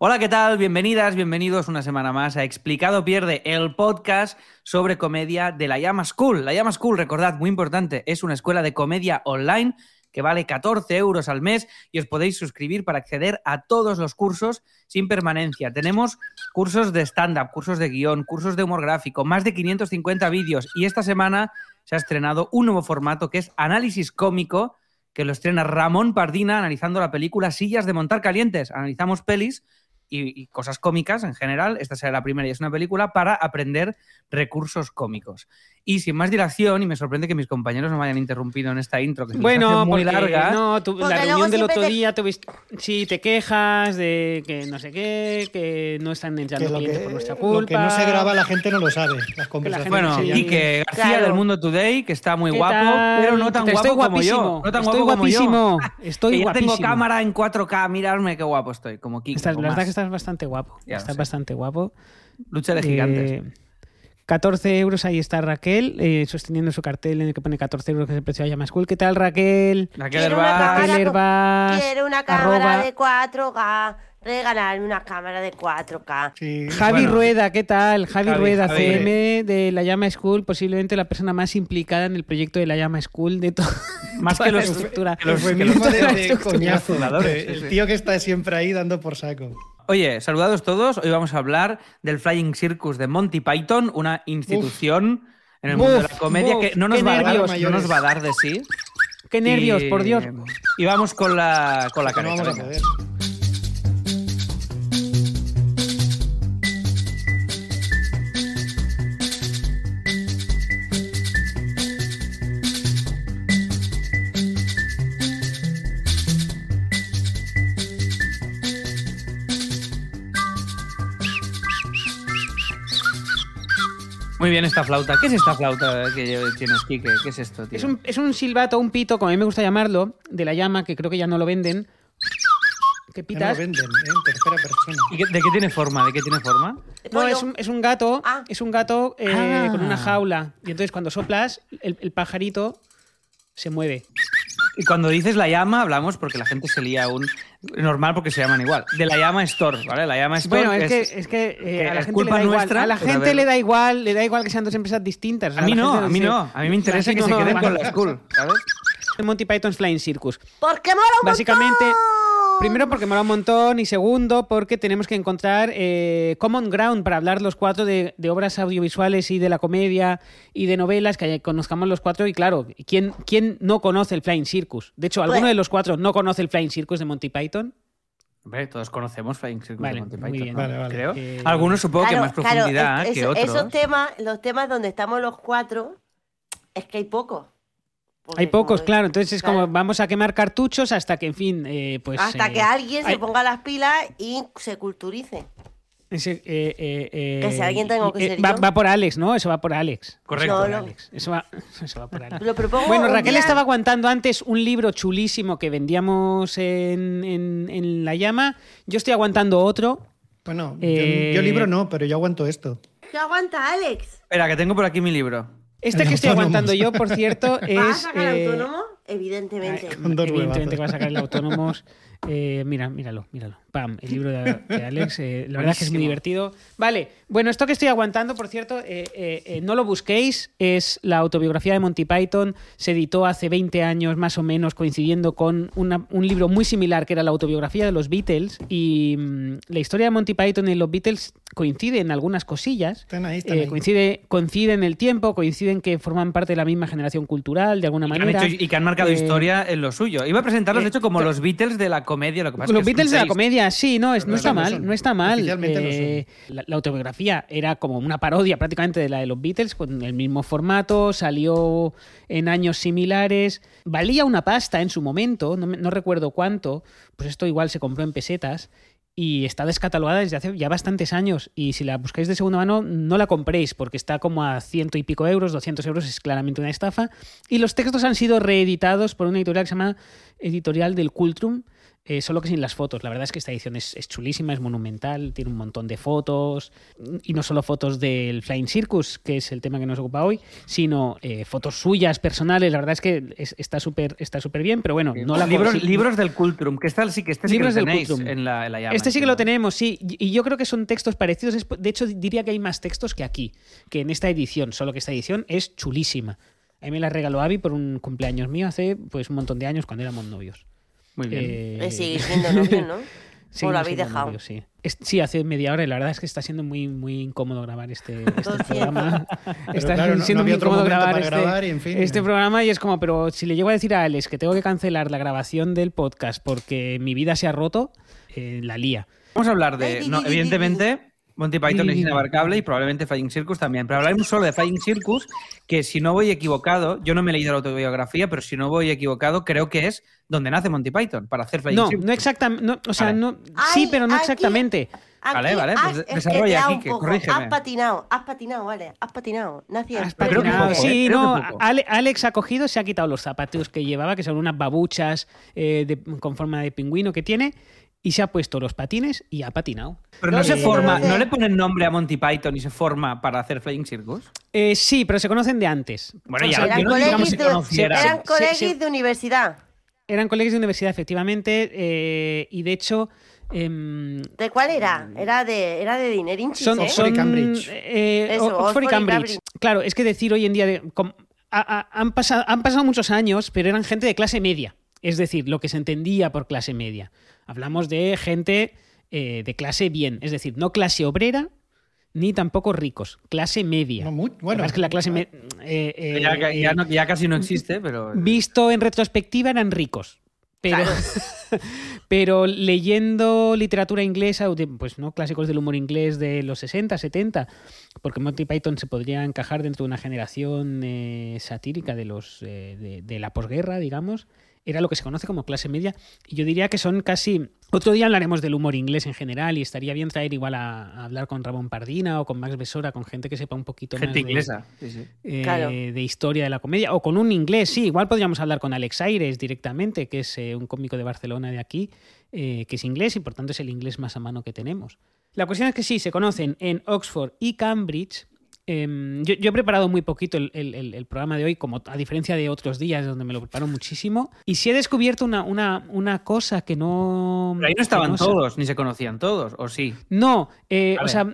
Hola, ¿qué tal? Bienvenidas, bienvenidos una semana más a Explicado Pierde, el podcast sobre comedia de la Llama School. La Llama School, recordad, muy importante, es una escuela de comedia online que vale 14 euros al mes y os podéis suscribir para acceder a todos los cursos sin permanencia. Tenemos cursos de stand-up, cursos de guion, cursos de humor gráfico, más de 550 vídeos y esta semana se ha estrenado un nuevo formato que es análisis cómico que lo estrena Ramón Pardina analizando la película Sillas de Montar Calientes. Analizamos pelis y, cosas cómicas en general. Esta será la primera y es una película para aprender recursos cómicos. Y sin más dilación, y me sorprende que mis compañeros no me hayan interrumpido en esta intro, que se bueno, muy porque, larga. No, tú, la reunión del otro te- día, tuviste, sí, te quejas de que no sé qué, que no están entrando Que lo, clientes que, por nuestra lo culpa. que no se graba la gente no lo sabe. Las conversaciones. Bueno, Sí, Quique García claro. del Mundo Today, que está muy ¿Qué guapo, tal? pero no tan Te guapo estoy como yo. guapísimo, No tan estoy guapo como yo. guapísimo, estoy que ya guapísimo. tengo cámara en 4K, mirarme qué guapo estoy, como Quique. Estás, la verdad que estás bastante guapo. Ya lo estás bastante guapo. Lucha de gigantes. Eh, 14 euros, ahí está Raquel, eh, sosteniendo su cartel en el que pone 14 euros, que es el precio de Llama School. ¿Qué tal, Raquel? Raquel Quiero una Herbaz. cámara Raquel Quiero una cámara arroba- de 4K. Regalarme una cámara de 4K. Sí. Javi Bueno. Rueda, ¿qué tal? Javi, Javi, Rueda, Javi. CM de la Llama School, posiblemente la persona más implicada en el proyecto de la Llama School de todo. Más toda que la los, estructura. que los- que los- de, de estructura. coñazo. fundadores, de- el tío que está siempre ahí dando por saco. Oye, saludados todos. Hoy vamos a hablar del Flying Circus de Monty Python, una institución en el mundo de la Uf, comedia uf, que no nos, va a dar, nervios. no nos va a dar de sí. Qué nervios, Y- por Dios. Y vamos con la, con la Que no careta. vamos a Muy bien esta flauta. ¿Qué es esta flauta que tienes, Kike? ¿Qué es esto, tío? Es un, es un silbato, un pito, como a mí me gusta llamarlo, de la llama, que creo que ya no lo venden. ¿Qué Ya no pitas? lo venden, ¿eh? en tercera persona. ¿Y qué- ¿De qué tiene forma? ¿De qué tiene forma? No, es un, es un gato, Ah. es un gato eh, Ah. con una jaula. Y entonces cuando soplas, el, el pajarito se mueve. Y cuando dices la llama, hablamos porque la gente se lía aún. Normal porque se llaman igual. De la llama Store, ¿vale? La llama Store. Bueno, es que, es- que, eh, que a la gente culpa le da igual. nuestra, A la a gente le da igual, le da igual que sean dos empresas distintas. Sea, A mí no, a mí no. A mí me interesa que se no, queden vale. con la school, ¿sabes? Monty Python's Flying Circus. Porque mola un Básicamente, montón. Primero porque mola un montón y segundo porque tenemos que encontrar eh, common ground para hablar los cuatro de, de obras audiovisuales y de la comedia y de novelas que conozcamos los cuatro y claro, ¿quién, quién no conoce el Flying Circus? De hecho, ¿alguno de los cuatro no conoce el Flying Circus de Monty Python? Hombre, todos conocemos Flying Circus Vale, de Monty Python, bien. ¿no? Vale, vale. Creo. Eh, Algunos supongo que más claro, profundidad es- que eso- otros. Esos temas, los temas donde estamos los cuatro, es que hay pocos. Porque Hay pocos, claro. Entonces es como vamos a quemar cartuchos hasta que, en fin, eh, pues... Hasta eh, que alguien hay- se ponga las pilas y se culturice. ese, eh, eh, eh, Que si alguien tengo que eh, ser va, yo. va por Alex, ¿no? Eso va por Alex. Correcto. No, Por no. Alex. Eso va, eso va por Alex. Lo propongo Bueno, Raquel día- estaba aguantando antes un libro chulísimo que vendíamos en, en- en La Llama. Yo estoy aguantando otro. Bueno, yo- yo, libro no, pero yo aguanto esto. ¿Qué aguanta, Alex? Espera, que tengo por aquí mi libro. Este El que estoy aguantando yo, por cierto, ¿Vas a es... sacar eh, autónomo? Evidentemente. Con dos Evidentemente que va a sacar el Autónomos. Eh, mira, míralo, míralo. Pam, el libro de, de Alex. eh, la verdad es que es muy divertido. Vale, bueno, esto que estoy aguantando, por cierto, eh, eh, eh, no lo busquéis. Es la autobiografía de Monty Python. Se editó hace 20 años, más o menos, coincidiendo con una- un libro muy similar que era la autobiografía de los Beatles. Y mm, la historia de Monty Python y los Beatles coincide en algunas cosillas. Están ahí, están Eh, ahí. coincide, coincide en el tiempo, coinciden que forman parte de la misma generación cultural, de alguna Y manera. hecho- y que han marcado Eh, historia en lo suyo. Iba a presentarlos, de hecho, como los Beatles de la comedia. Lo que pasa es Los que Beatles de la comedia, sí, no, es, no está no mal, son. no está mal. La autobiografía era como una parodia prácticamente de la de los Beatles, con el mismo formato, salió en años similares, valía una pasta en su momento, no, no recuerdo cuánto, pues esto igual se compró en pesetas. Y está descatalogada desde hace ya bastantes años. Y si la buscáis de segunda mano, no la compréis, porque está como a ciento y pico euros, 200 euros, es claramente una estafa. Y los textos han sido reeditados por una editorial que se llama Editorial del Cultrum, eh, solo que sin las fotos. La verdad es que esta edición es, es chulísima, es monumental, tiene un montón de fotos, y no solo fotos del Flying Circus, que es el tema que nos ocupa hoy, sino eh, fotos suyas, personales. La verdad es que es- está súper está súper bien, pero bueno, no la libros, libros del Cultrum, que está, sí que este sí que Libros lo del tenéis Cultrum. en la, en la llama. Este sí que lo tenemos, sí. Y yo creo que son textos parecidos. De hecho, diría que hay más textos que aquí, que en esta edición. Solo que esta edición es chulísima. A mí me la regaló Avi por un cumpleaños mío hace pues un montón de años cuando éramos novios. Muy bien. Eh, Eh, sigue siendo novio, ¿no? ¿O lo habéis dejado? sí. Es- sí, hace media hora y la verdad es que está siendo muy, muy incómodo grabar este, este programa. Está claro, siendo no muy incómodo grabar, este, grabar y, en fin. este programa y es como, pero si le llego a decir a Alex que tengo que cancelar la grabación del podcast porque mi vida se ha roto, eh, la lía. Vamos a hablar de. No, evidentemente, Monty Python es inabarcable y probablemente Flying Circus también. Pero hablaremos solo de Flying Circus, que si no voy equivocado, yo no me he leído la autobiografía, pero si no voy equivocado, creo que es donde nace Monty Python, para hacer Flying No, Circus. no exactamente. o sea, Vale. no, Ay, sí, pero no aquí- exactamente. Aquí Vale, vale, pues has- de- es que desarrolla, Quique, poco. corrígeme. Has patinado, has patinado, vale, has patinado. Nací Has que patinado. poco, ¿eh? Sí, Creo no, que Alex ha cogido, se ha quitado los zapatos que llevaba, que son unas babuchas eh, de- con forma de pingüino que tiene, y se ha puesto los patines y ha patinado. Pero no No, se sí, forma, no le ponen nombre a Monty Python y se forma para hacer Flying Circus. Eh, sí, pero se conocen de antes. Bueno, O ya, Eran no si de, eran se- de universidad. Eran colegios de universidad, efectivamente, eh, y de hecho... em, ¿De cuál era? Era de, era de Dinerinchis, son, ¿eh? Oxford y Cambridge. eh, Eso, Oxford, Oxford y Cambridge. Cambridge. Claro, es que decir hoy en día de- com- ha- ha- han, pasado, han pasado muchos años, pero eran gente de clase media. Es decir, lo que se entendía por clase media. Hablamos de gente eh, de clase bien, es decir, no clase obrera ni tampoco ricos, clase media. No, muy- bueno. es que la clase eh, eh, ya, ya- eh, ya no- ya casi no existe, pero. visto en retrospectiva eran ricos. Pero, pero leyendo literatura inglesa, pues no clásicos del humor inglés de los 60, 70, porque Monty Python se podría encajar dentro de una generación eh, satírica de los eh, de, de la posguerra, digamos, era lo que se conoce como clase media. Y yo diría que son casi. Otro día hablaremos del humor inglés en general y estaría bien traer igual a, a hablar con Ramón Pardina o con Max Besora, con gente que sepa un poquito más Gente de- inglesa. Sí, sí. eh, Claro. de historia de la comedia, o con un inglés, sí, igual podríamos hablar con Alex Aires directamente, que es eh, un cómico de Barcelona de aquí, eh, que es inglés y por tanto es el inglés más a mano que tenemos. La cuestión es que sí, se conocen en Oxford y Cambridge. Em, yo, yo he preparado muy poquito el, el- el- el programa de hoy, como a diferencia de otros días donde me lo preparo muchísimo. Y sí he descubierto una, una, una cosa que no. Pero ahí no estaban no todos, ni se conocían todos, ¿o sí? No, eh, o sea.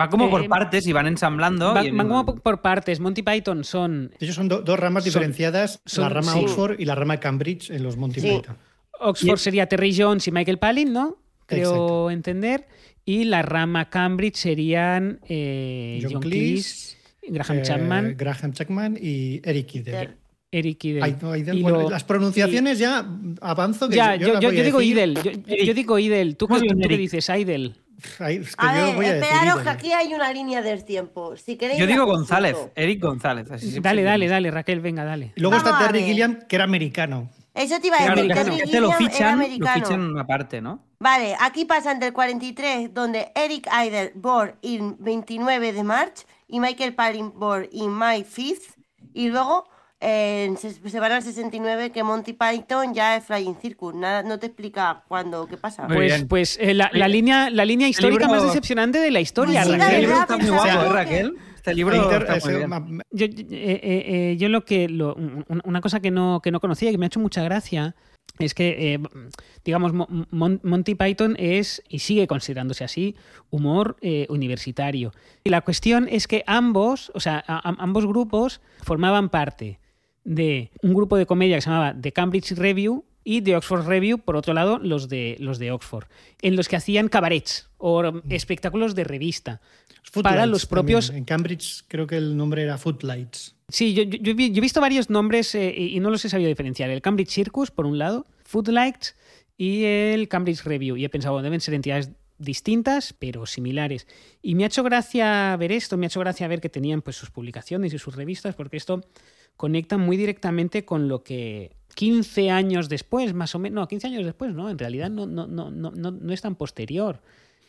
Va como por Eh, partes y van ensamblando. Van, y en- van como por- partes. Monty Python son Ellos son do- dos ramas Son- diferenciadas, son- la rama sí. Oxford y la rama Cambridge en los Monty Sí. Python. Oxford Y- sería Terry Jones y Michael Palin, ¿no? Creo Exacto. entender. Y la rama Cambridge serían eh, John John, Cleese, Cleese, Graham Eh, Chapman, Graham Chapman y Eric Idle. Eric Idle. Ay, no, Idle, Y bueno, lo- las pronunciaciones ya avanzo. Que Ya, yo, yo, digo decir. Idle. Yo, digo Idle. ¿Tú, qué, bien, tú qué dices? Idle. Ay, es que A yo ver, voy a decir esperaros que Idle. aquí hay una línea del tiempo. Si queréis Yo digo González. Eric González. Así Dale, dale, dale, Raquel, venga, dale. Y luego Vamos está Terry. Gilliam, que era americano. Eso te iba a Claro, decir. Terry este- lo fichan, lo fichan aparte, ¿no? Vale, aquí pasan del 43, donde Eric Idle born in 29 de marzo y Michael Palin born in May 5th. Y luego eh, se, se van al 69 que Monty Python ya es Flying Circus. Nada, no te explica cuándo, qué pasa. Muy Pues, pues eh, la, la línea, la línea histórica libro- más decepcionante de la historia. Sí, Raquel, Raquel. Este libro Inter- está ese- muy bien. ma- Yo, eh, eh, eh, lo que lo- una cosa que no, que no conocía y que me ha hecho mucha gracia es que, eh, digamos, Mo- Mon- Monty Python es, y sigue considerándose así, humor eh, universitario. Y la cuestión es que ambos, o sea, a- a- ambos grupos formaban parte de un grupo de comedia que se llamaba The Cambridge Review y The Oxford Review, por otro lado, los de, los de Oxford, en los que hacían cabarets o espectáculos de revista. para los propios también. En Cambridge creo que el nombre era Footlights. Sí, yo, yo- yo he visto varios nombres eh, y y no los he sabido diferenciar. El Cambridge Circus, por un lado, Footlights y el Cambridge Review. Y he pensado, bueno, deben ser entidades distintas, pero similares. Y me ha hecho gracia ver esto, me ha hecho gracia ver que tenían pues, sus publicaciones y sus revistas, porque esto conecta muy directamente con lo que 15 años después, más o menos, no, 15 años después, no, en realidad no, no, no, no, no, es tan posterior.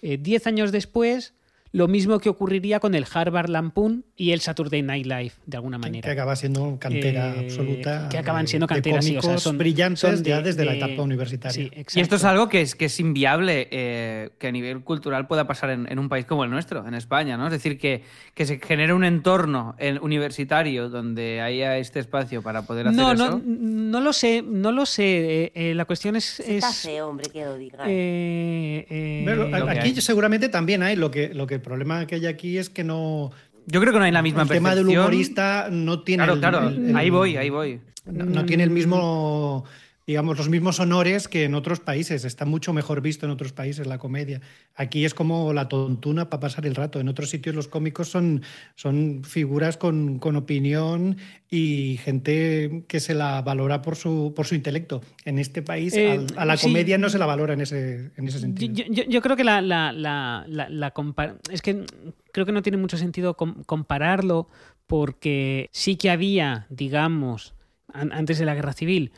Eh, 10 años después, lo mismo que ocurriría con el Harvard Lampoon y el Saturday Night Live, de alguna manera. que acaba siendo cantera Eh, absoluta. Que acaban siendo canteras, sí, o sea, son brillantes son ya de- desde la etapa universitaria. Sí, Y esto es algo que es, que es inviable eh, que a nivel cultural pueda pasar en, en un país como el nuestro, en España, ¿no? Es decir, que, que se genere un entorno en- universitario donde haya este espacio para poder hacer No, eso. no, no lo sé, no lo sé. eh, eh, la cuestión es. Está es, feo, hombre, que lo diga. eh, eh, Pero aquí seguramente también hay. Lo que, lo que el problema que hay aquí es que no. Yo creo que no hay la misma el tema del humorista no tiene. Claro, el- claro, el- el- ahí voy, ahí voy. No, no tiene el mismo, digamos, los mismos honores que en otros países. Está mucho mejor visto en otros países la comedia. Aquí es como la tontuna para pasar el rato. En otros sitios los cómicos son, son figuras con, con opinión y gente que se la valora por su, por su intelecto. En este país Eh, a la sí. comedia no se la valora en ese, en ese sentido. yo- yo- yo creo que la, la, la, la- es que creo que no tiene mucho sentido com- compararlo porque sí que había, digamos, an- antes de la guerra civil,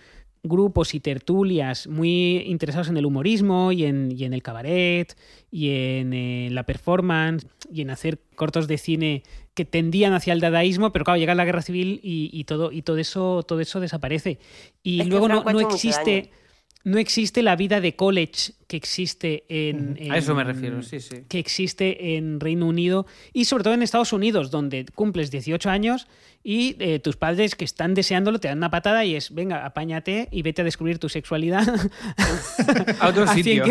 grupos y tertulias muy interesados en el humorismo y en, y en el cabaret y en eh, la performance y en hacer cortos de cine que tendían hacia el dadaísmo, pero claro, llega la guerra civil y, y todo, y todo eso, todo eso desaparece. Y Es luego no, no existe. No existe la vida de college que existe en, A eso me refiero, sí, sí. que existe en Reino Unido y sobre todo en Estados Unidos, donde cumples 18 años y eh, tus padres que están deseándolo te dan una patada y es, venga, apáñate y vete a descubrir tu sexualidad A otro 100, sitio.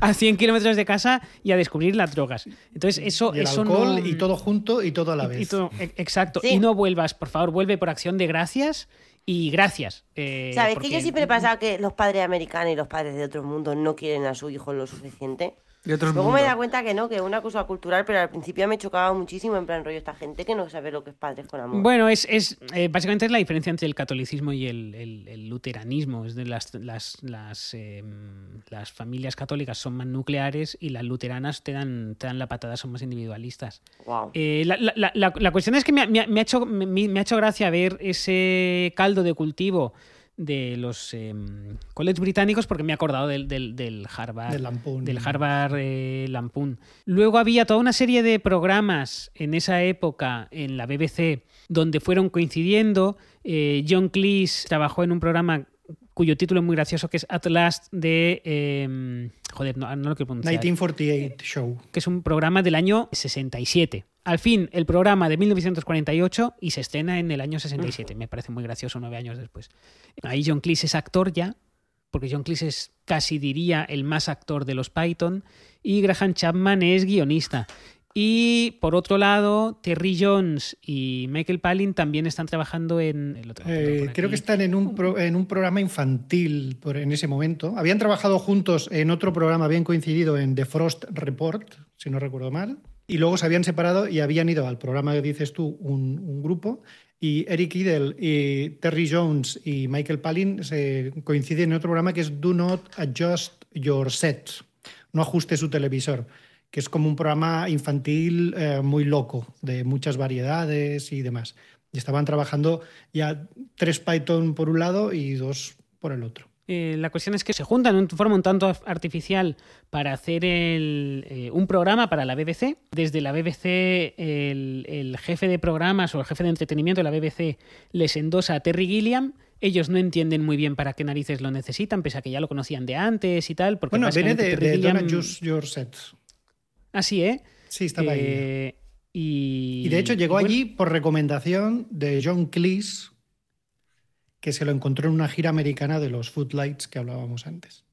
a 100 kilómetros de casa y a descubrir las drogas. Entonces, eso, y el eso alcohol no- y todo junto y todo a la vez. y todo- e- exacto. Sí. Y no vuelvas, por favor, vuelve por acción de gracias y gracias. eh, ¿Sabes porque- que yo siempre he pensado que los padres americanos y los padres de otros mundos no quieren a su hijo lo suficiente? De otros Luego me da cuenta que no, que es una cosa cultural, pero al principio me chocaba muchísimo en plan rollo esta gente que no sabe lo que es padres con amor. Bueno, es, es eh, básicamente es la diferencia entre el catolicismo y el, el- el luteranismo. Es de las, las, las, eh, las familias católicas son más nucleares y las luteranas te dan, te dan la patada, son más individualistas. Wow. Eh, la, la- la- cuestión es que me, me ha- me ha hecho, me, me ha hecho gracia ver ese caldo de cultivo de los eh, colleges británicos porque me he acordado del, del, del Harvard. Del Lampoon. Del Harvard eh, Lampoon. Luego había toda una serie de programas en esa época en la BBC donde fueron coincidiendo. Eh, John Cleese trabajó en un programa cuyo título es muy gracioso que es At Last de... joder, no, no lo quiero pronunciar 1948 Show. que es un programa del año 67. Al fin, el programa de 1948 y se estrena en el año 67. Me parece muy gracioso nueve años después. Ahí John Cleese es actor ya, porque John Cleese es casi diría el más actor de los Python, y Graham Chapman es guionista. Y por otro lado, Terry Jones y Michael Palin también están trabajando en el otro. Eh, creo que están en un, pro- en un programa infantil por, en ese momento. Habían trabajado juntos en otro programa, habían coincidido en The Frost Report, si no recuerdo mal. Y luego se habían separado y habían ido al programa que dices tú, un, un grupo. Y Eric Idle, y Terry Jones y Michael Palin se coinciden en otro programa que es Do Not Adjust Your Set. No ajuste su televisor que es como un programa infantil eh, muy loco, de muchas variedades y demás. Y estaban trabajando ya tres Python por un lado y dos por el otro. Eh, la cuestión es que se juntan en forma un tanto artificial para hacer el, eh, un programa para la BBC. Desde la BBC, el, el jefe de programas o el jefe de entretenimiento de la BBC les endosa a Terry Gilliam. Ellos no entienden muy bien para qué narices lo necesitan, pese a que ya lo conocían de antes y tal. Porque Bueno, viene de, de Gilliam... Your Set. Así, ¿eh? Sí, estaba ahí. Eh, y... Y de hecho llegó bueno, allí por recomendación de John Cleese, que se lo encontró en una gira americana de los Footlights que hablábamos antes.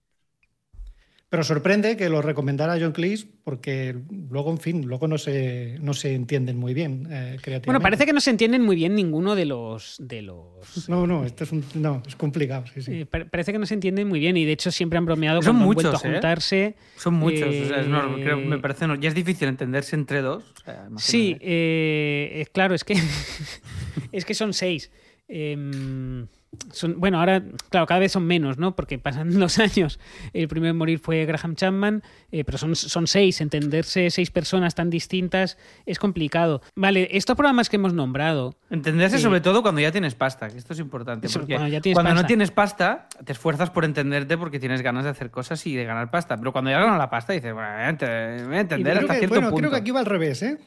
Pero sorprende que lo recomendara John Cleese porque luego, en fin, luego no se, no se entienden muy bien eh, creativamente. Bueno, parece que no se entienden muy bien ninguno de los... De los No, no, esto es, un- no, es complicado, sí, sí. Eh, pa- parece que no se entienden muy bien y de hecho siempre han bromeado Son cuando han muchos, vuelto a ¿eh? juntarse. Son muchos. o sea, es normal, Eh, creo- me parece. no- ya es difícil entenderse entre dos. o sea, Sí, claro, es que es que son seis. Em, son, bueno, ahora, claro, cada vez son menos, ¿no? Porque pasan los años. El primero en morir fue Graham Chapman, eh, pero son, son seis. Entenderse seis personas tan distintas es complicado. Vale, estos programas que hemos nombrado. Entenderse Sí. sobre todo cuando ya tienes pasta, que esto es importante. Eso, porque cuando ya tienes cuando no tienes pasta, te esfuerzas por entenderte porque tienes ganas de hacer cosas y de ganar pasta. Pero cuando ya ganas la pasta, dices, bueno, voy a ent- voy a entender Creo hasta que- cierto bueno, punto. creo que aquí va al revés, ¿eh?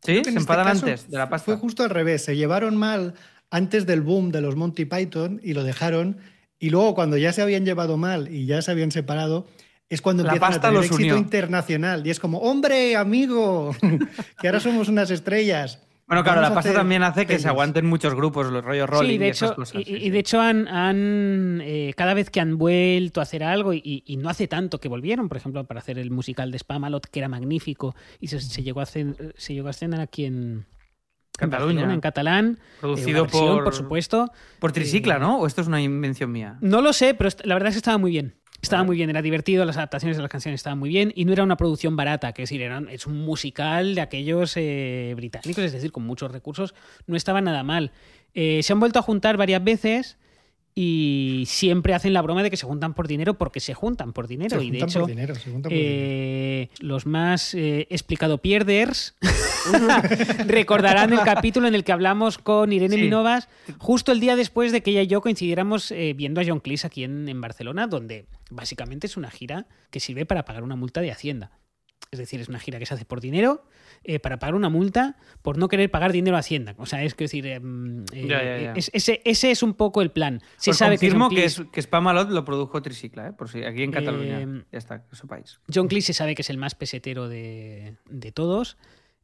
¿Sí? Se este antes de la pasta. Fue justo al revés. Se llevaron mal antes del boom de los Monty Python y lo dejaron. Y luego, cuando ya se habían llevado mal y ya se habían separado, es cuando La empiezan a tener los éxito unió. internacional. Y es como, hombre, amigo, que ahora somos unas estrellas. Bueno, claro, Vamos la a pasta también hace que pelis". se aguanten muchos grupos, los rollos rolling sí, de y esas hecho, cosas. y, sí, y sí. de hecho han, han, eh, cada vez que han vuelto a hacer algo, y, y no hace tanto que volvieron, por ejemplo, para hacer el musical de Spamalot, que era magnífico, y se, se llegó, a hacer, se llegó a estrenar aquí en Cataluña. En catalán, eh, Producido versión, por, por supuesto. por Tricicla, Eh, ¿no? ¿O esto es una invención mía? No lo sé, pero la verdad es que estaba muy bien. Estaba muy bien, era divertido, las adaptaciones de las canciones estaban muy bien y no era una producción barata, que es decir, era, es un musical de aquellos eh, británicos, es decir, con muchos recursos, no estaba nada mal. Eh, se han vuelto a juntar varias veces y siempre hacen la broma de que se juntan por dinero porque se juntan por dinero Se y de juntan hecho por dinero, se juntan por dinero. eh, los más eh, explicado pierders recordarán el capítulo en el que hablamos con Irene Sí. Minovas justo el día después de que ella y yo coincidiéramos eh, viendo a John Cleese aquí en, en Barcelona, donde básicamente es una gira que sirve para pagar una multa de Hacienda. Es decir, es una gira que se hace por dinero eh, para pagar una multa por no querer pagar dinero a Hacienda. O sea, es que decir, em, eh, Ya, ya, ya. es- ese, ese es un poco el plan. Se Pues sabe que confirmo John que, Cleese- es, que Spamalot lo produjo Tricicla, ¿eh? Por si aquí en Cataluña. Eh, ya está, que sepáis. John Cleese se sabe que es el más pesetero de, de todos.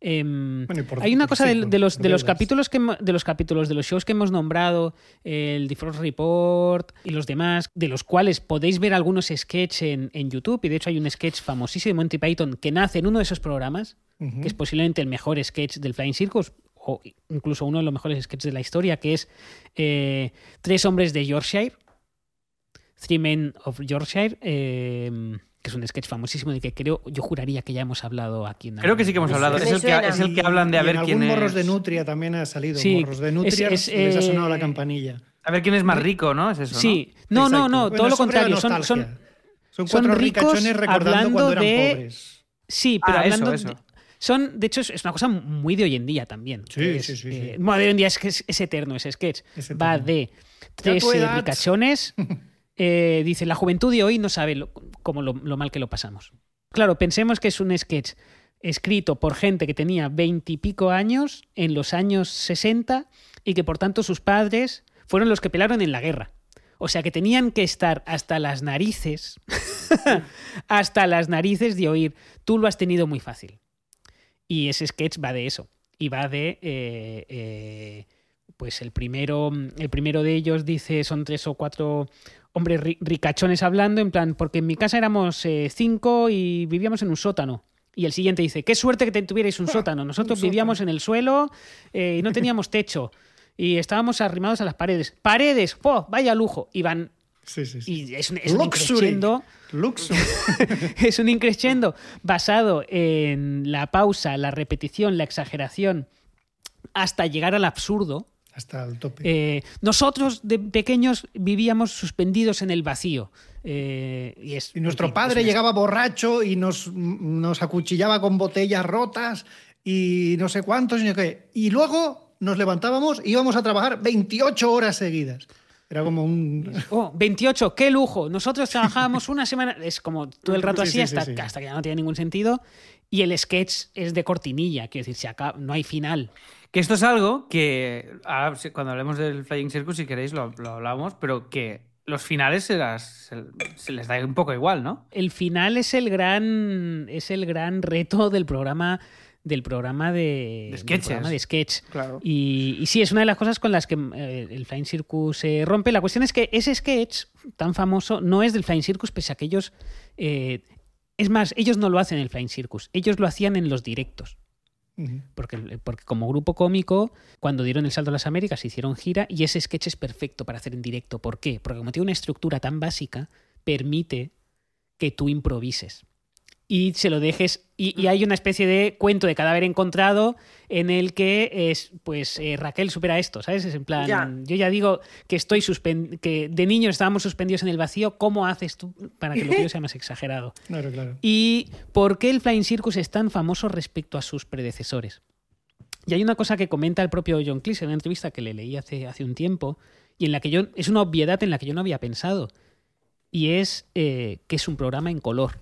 Em, Bueno, por- hay una cosa de, los, de capítulos que de los capítulos de los shows que hemos nombrado, el The Frost Report y los demás, de los cuales podéis ver algunos sketches en, en YouTube. Y de hecho hay un sketch famosísimo de Monty Python que nace en uno de esos programas, que es posiblemente el mejor sketch del Flying Circus o incluso uno de los mejores sketches de la historia, que es eh, Tres hombres de Yorkshire, Three Men of Yorkshire, eh, que es un sketch famosísimo de que creo, yo juraría que ya hemos hablado aquí en Creo que sí que hemos hablado. Es el, que, es el que hablan de a Y ver en quién algún es. morros de Nutria también ha salido. Sí, morros de Nutria es- les ha es, sonado la eh, campanilla. A ver quién es más rico, ¿no? Es eso. Sí, no, no, no, Bueno, todo lo contrario. Son, son, Son son cuatro ricos ricachones recordando hablando cuando eran de- pobres. sí, pero Ah, hablando. eso, de- son, de hecho, es una cosa muy de hoy en día también. Sí, es, sí, sí, eh, sí. bueno, de hoy en día es que es, es eterno ese sketch. Es Va de tres eh, ricachones. eh, dice, la juventud de hoy no sabe lo, lo mal que lo pasamos. Claro, pensemos que es un sketch escrito por gente que tenía veintipico años en los años 60 y que por tanto sus padres fueron los que pelaron en la guerra. O sea que tenían que estar hasta las narices, hasta las narices de oír, tú lo has tenido muy fácil. Y ese sketch va de eso. Y va de, eh, eh, pues el primero, el primero de ellos dice, son tres o cuatro hombres ri- ricachones hablando, en plan, porque en mi casa éramos eh, cinco y vivíamos en un sótano. Y el siguiente dice, qué suerte que te tuvierais un sótano. Nosotros vivíamos en el suelo eh, y no teníamos techo. Y estábamos arrimados a las paredes. ¡Paredes! ¡Oh, vaya lujo! Y van... Sí, sí, sí. Y es un, es un increscendo es un increscendo basado en la pausa, la repetición, la exageración, hasta llegar al absurdo. Hasta el tope. Eh, nosotros de pequeños vivíamos suspendidos en el vacío. Eh, y, es, y nuestro padre es llegaba borracho y nos, nos acuchillaba con botellas rotas y no sé cuántos. Y, qué. y luego nos levantábamos y íbamos a trabajar 28 horas seguidas. Era como un... Oh, 28, qué lujo. Nosotros trabajábamos una semana, es como todo el rato Sí, así sí, sí, hasta, sí. hasta que ya no tiene ningún sentido. Y el sketch es de cortinilla, quiero decir, se acaba, no hay final. Que esto es algo que ahora, cuando hablemos del Flying Circus, si queréis, lo, lo hablamos, pero que los finales se, las, se, les da un poco igual, ¿no? El final es el gran, es el gran reto del programa del programa de, De del programa de sketch. Claro. Y, y sí, es una de las cosas con las que eh, el Flying Circus se rompe. La cuestión es que ese sketch tan famoso no es del Flying Circus, pese a que ellos. eh, es más, ellos no lo hacen en el Flying Circus, ellos lo hacían en los directos. Porque, porque como grupo cómico, cuando dieron el salto a las Américas, hicieron gira y ese sketch es perfecto para hacer en directo. ¿Por qué? Porque como tiene una estructura tan básica, permite que tú improvises. Y se lo dejes. Y, y hay una especie de cuento de cadáver encontrado en el que es, pues eh, Raquel supera esto, ¿sabes? Es en plan, Ya. yo ya digo que estoy suspen que de niños estábamos suspendidos en el vacío, ¿cómo haces tú para que lo tuyo sea más exagerado? Claro, claro. ¿Y por qué el Flying Circus es tan famoso respecto a sus predecesores? Y hay una cosa que comenta el propio John Cleese en una entrevista que le leí hace, hace un tiempo y en la que yo es una obviedad en la que yo no había pensado y es eh, que es un programa en color.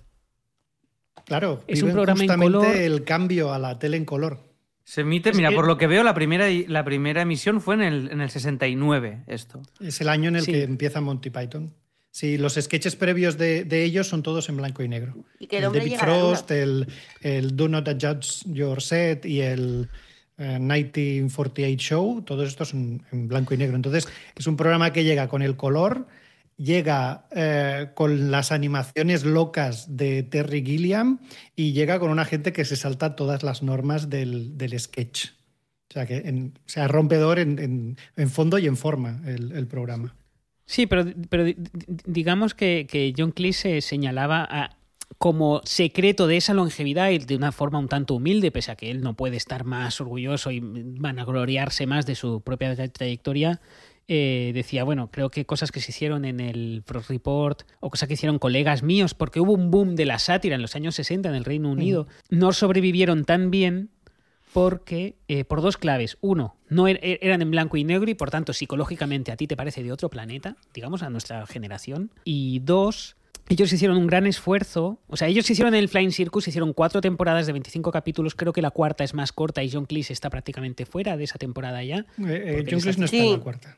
Claro, Es un programa en justamente color. el cambio a la tele en color. Se emite, Es mira, que- por lo que veo, la primera, la primera emisión fue en el, en el 69, esto. Es el año en el Sí. que empieza Monty Python. Sí, los sketches previos de, de ellos son todos en blanco y negro. Y que el David. Frost, el, el Do Not Adjust Your Set y el eh, 1948 Show, todos estos son en blanco y negro. Entonces, es un programa que llega con el color, llega eh, con las animaciones locas de Terry Gilliam y llega con una gente que se salta todas las normas del, del sketch. O sea, que en- o sea, rompedor en, en- fondo y en forma el, programa. Sí, pero, pero di- di- digamos que, que John Cleese se señalaba como secreto de esa longevidad y de una forma un tanto humilde, pese a que él no puede estar más orgulloso y vanagloriarse más de su propia tra- trayectoria. Eh, decía, bueno, creo que cosas que se hicieron en el Frost Report o cosas que hicieron colegas míos, porque hubo un boom de la sátira en los años 60 en el Reino Unido, no sobrevivieron tan bien porque eh, por dos claves. Uno, no er- er- eran en blanco y negro y por tanto psicológicamente a ti te parece de otro planeta, digamos, a nuestra generación. Y dos, ellos hicieron un gran esfuerzo. O sea, ellos hicieron el Flying Circus, hicieron cuatro temporadas de 25 capítulos. Creo que la cuarta es más corta y John Cleese está prácticamente fuera de esa temporada ya. Eh, eh, John Cleese no está en la cuarta.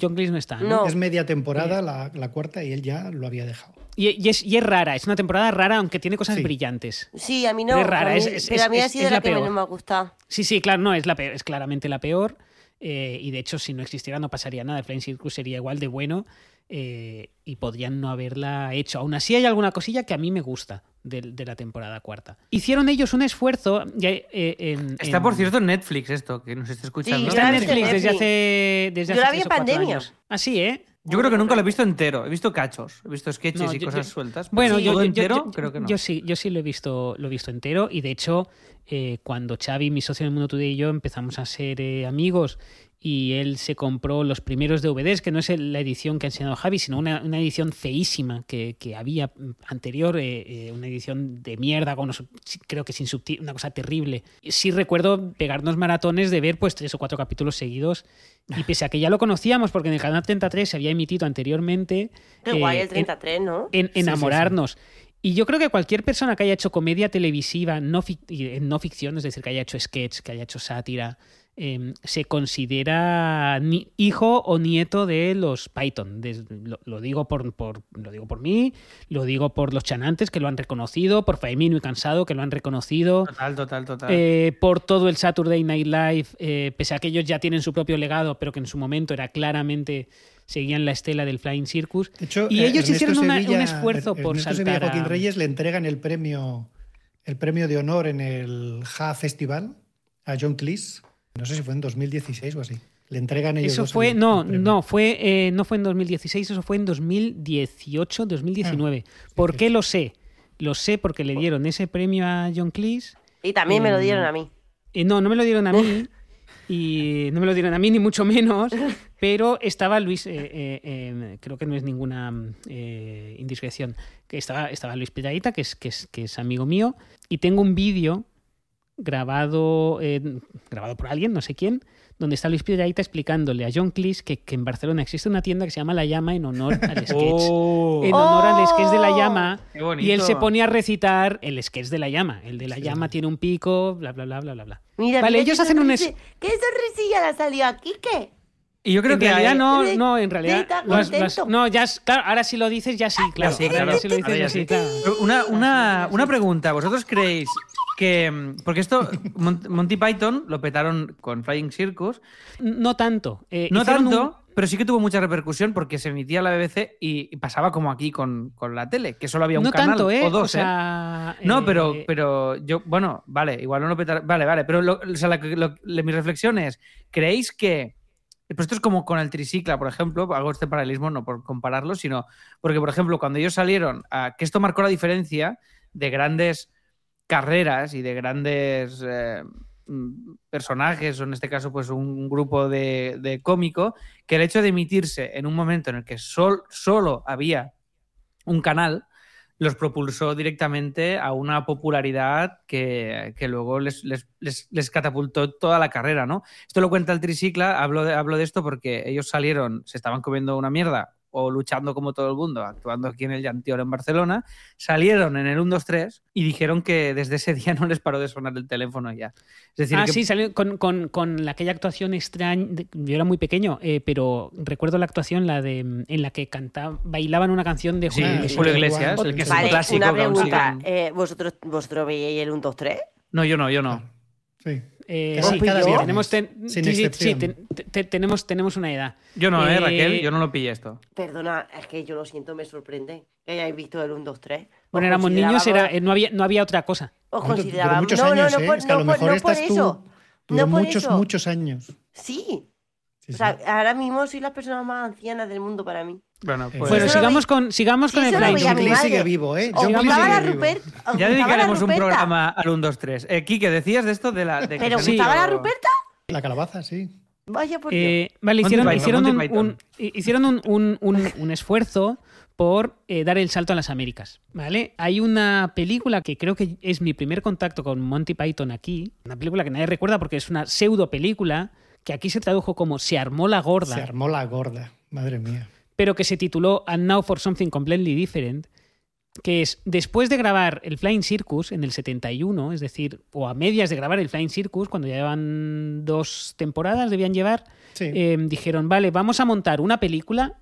John Cleese no está, ¿no? No. Es media temporada la, la cuarta y él ya lo había dejado. Y, y es, y es rara, es una temporada rara, aunque tiene cosas Sí. brillantes. Sí, a mí no. Pero es rara, a mí- es- es- pero a mí es- ha sido es la, la que peor. menos me ha gustado. Sí, sí, claro, no, es, la peor, es claramente la peor. eh, y de hecho, si no existiera, no pasaría nada. El Flying Circus sería igual de bueno eh, y podrían no haberla hecho. Aún así, hay alguna cosilla que a mí me gusta de, de la temporada cuarta. Hicieron ellos un esfuerzo. ya, eh, en- Está, en- por cierto, en Netflix esto, que nos esté escuchando. Sí, Está en Está Netflix desde hace, desde Yo hace la vi en pandemia. años. Ah, ¿eh? Yo creo que nunca lo he visto entero. He visto cachos, he visto sketches No, y yo- cosas yo- sueltas. Bueno, yo, yo- entero, yo- creo que no. yo sí, yo sí lo he visto, lo he visto entero. Y de hecho, eh, cuando Xavi, mi socio en el Mundo Today y yo empezamos a ser eh, amigos y él se compró los primeros DVDs, que no es la edición que ha enseñado Javi, sino una, una edición feísima que, que había anterior, eh, eh, una edición de mierda, con unos- creo que sin subtítulos, una cosa terrible. Sí recuerdo pegarnos maratones de ver pues tres o cuatro capítulos seguidos. Y pese a que ya lo conocíamos, porque en el canal 33 se había emitido anteriormente. Qué eh, guay el en- 33, ¿no? en Sí, sí, enamorarnos. Y yo creo que cualquier persona que haya hecho comedia televisiva no fic- no ficción, es decir, que haya hecho sketch, que haya hecho sátira, eh, se considera ni- hijo o nieto de los Python. Lo, lo digo por, por- lo digo por mí, lo digo por los chanantes que lo han reconocido, por Faemino y Cansado que lo han reconocido. Total, total, total. Eh, por todo el Saturday Night Live, eh, pese a que ellos ya tienen su propio legado, pero que en su momento era claramente seguían la estela del Flying Circus. De hecho, y eh, ellos Ernesto hicieron una- Sevilla- un esfuerzo por Ernesto saltar Sevilla Joaquín a- Reyes le entregan el premio, el premio de honor en el Ja Festival a John Cleese. No sé si fue en 2016 o así. Le entregan ellos Eso dos fue, el- no, el no, fue, eh, no fue en 2016, eso fue en 2018, 2019. ¿Por qué lo sé? Lo sé porque le dieron ese premio a John Cleese. Y también me lo dieron a mí. Eh, no, no me lo dieron a mí. Y no me lo dieron a mí, ni mucho menos. Pero estaba Luis, eh, eh, eh, creo que no es ninguna indiscreción, que estaba, estaba Luis Pedraíta, que es, que, es, que es amigo mío, y tengo un vídeo grabado, eh, grabado por alguien, no sé quién, donde está Luis Piedrahita explicándole a John Cleese que, que en Barcelona existe una tienda que se llama La Llama en honor al sketch. Oh, En honor al sketch de La ¡Oh! Llama. Qué bonito. Y él se ponía a recitar el sketch de La Llama. El de La Llama tiene un pico, bla, bla, bla, bla, bla, bla. Mira, Vale, mira ellos qué hacen un es- ¿Qué sonrisilla le ha salido aquí? ¿Qué? Y yo creo en que realidad hay- no, no, en realidad. estar lo has- lo has- contento. no, ya, es- claro, ahora si lo dices, ya sí, claro. sí, ahora claro. si lo dices, Ahora ya sí, claro. Una, una, una pregunta, ¿vosotros creéis que... Porque esto, Mon- Monty Python lo petaron con Flying Circus, No tanto. eh, no un- tanto, pero sí que tuvo mucha repercusión porque se emitía la BBC y, y pasaba como aquí con, con la tele, que solo había un no canal tanto, ¿eh? o dos, o sea, ¿eh? No, eh, pero, pero yo, bueno, vale, igual no lo petaron, vale, vale, pero lo- o sea, la- lo- le- mi reflexión es, ¿creéis que... Pero esto es como con el tricicla, por ejemplo, hago este paralelismo no por compararlo, sino porque, por ejemplo, cuando ellos salieron, a, que esto marcó la diferencia de grandes carreras y de grandes eh, mm, personajes, o en este caso, pues un grupo de, de cómico, que el hecho de emitirse en un momento en el que sol- solo había un canal, los propulsó directamente a una popularidad que, que luego les, les- les- les catapultó toda la carrera, ¿no? Esto lo cuenta el Tricicla, hablo de, hablo de esto porque ellos salieron, se estaban comiendo una mierda o luchando como todo el mundo, actuando aquí en el Llantior en Barcelona, salieron en el 1, 2, 3 y dijeron que desde ese día no les paró de sonar el teléfono ya. Es decir, ah, que sí, salió con, con- con la- aquella actuación extraña. Yo era muy pequeño, eh, pero recuerdo la actuación la de en la que cantaba, bailaban una canción de Sí, Julio Iglesias. Julio sí, Iglesias, el que es Vale, un clásico. una pregunta. eh, ¿vosotros, ¿Vosotros veíais el 1, 2, 3? No, yo no, yo no. Sí. Eh, sí, cada viernes, tenemos, ten- sin sí, sí, ten- te- te- tenemos, tenemos una edad. Yo no, ¿eh, Eh, Raquel? Yo no lo pillé esto. Perdona, es que yo lo siento, me sorprende que hayáis visto el 1, 2, 3. Bueno, éramos niños, era, eh, no, había, no había otra cosa. Os considerábamos. muchos no, años, no, no, ¿eh? por, Es que a no lo por- mejor no por estás tú. eso. Duró No por muchos, eso. muchos años. Sí. Sí, O sea, ahora mismo soy la persona más anciana del mundo para mí. Bueno, pues Bueno, sigamos con, sigamos con el veía John. Cleese sigue vivo, ¿eh? John Cleese. Rupert. ya dedicaremos un programa al 1, 2, 3. Eh, Quique, ¿decías de esto? De la, de que ¿Pero gustaba la Ruperta? La calabaza, sí. Vaya por Dios. Eh, vale, Monty hicieron, Python, hicieron, un, hicieron un, un- un- un esfuerzo por eh, dar el salto a las Américas. ¿vale? Hay una película que creo que es mi primer contacto con Monty Python aquí. Una película que nadie recuerda porque es una pseudo película que aquí se tradujo como Se armó la gorda. Se armó la gorda. Madre mía. pero que se tituló And Now for Something Completely Different, que es después de grabar el Flying Circus en el 71, es decir, o a medias de grabar el Flying Circus, cuando ya llevan dos temporadas, debían llevar, Sí. eh, dijeron, vale, vamos a montar una película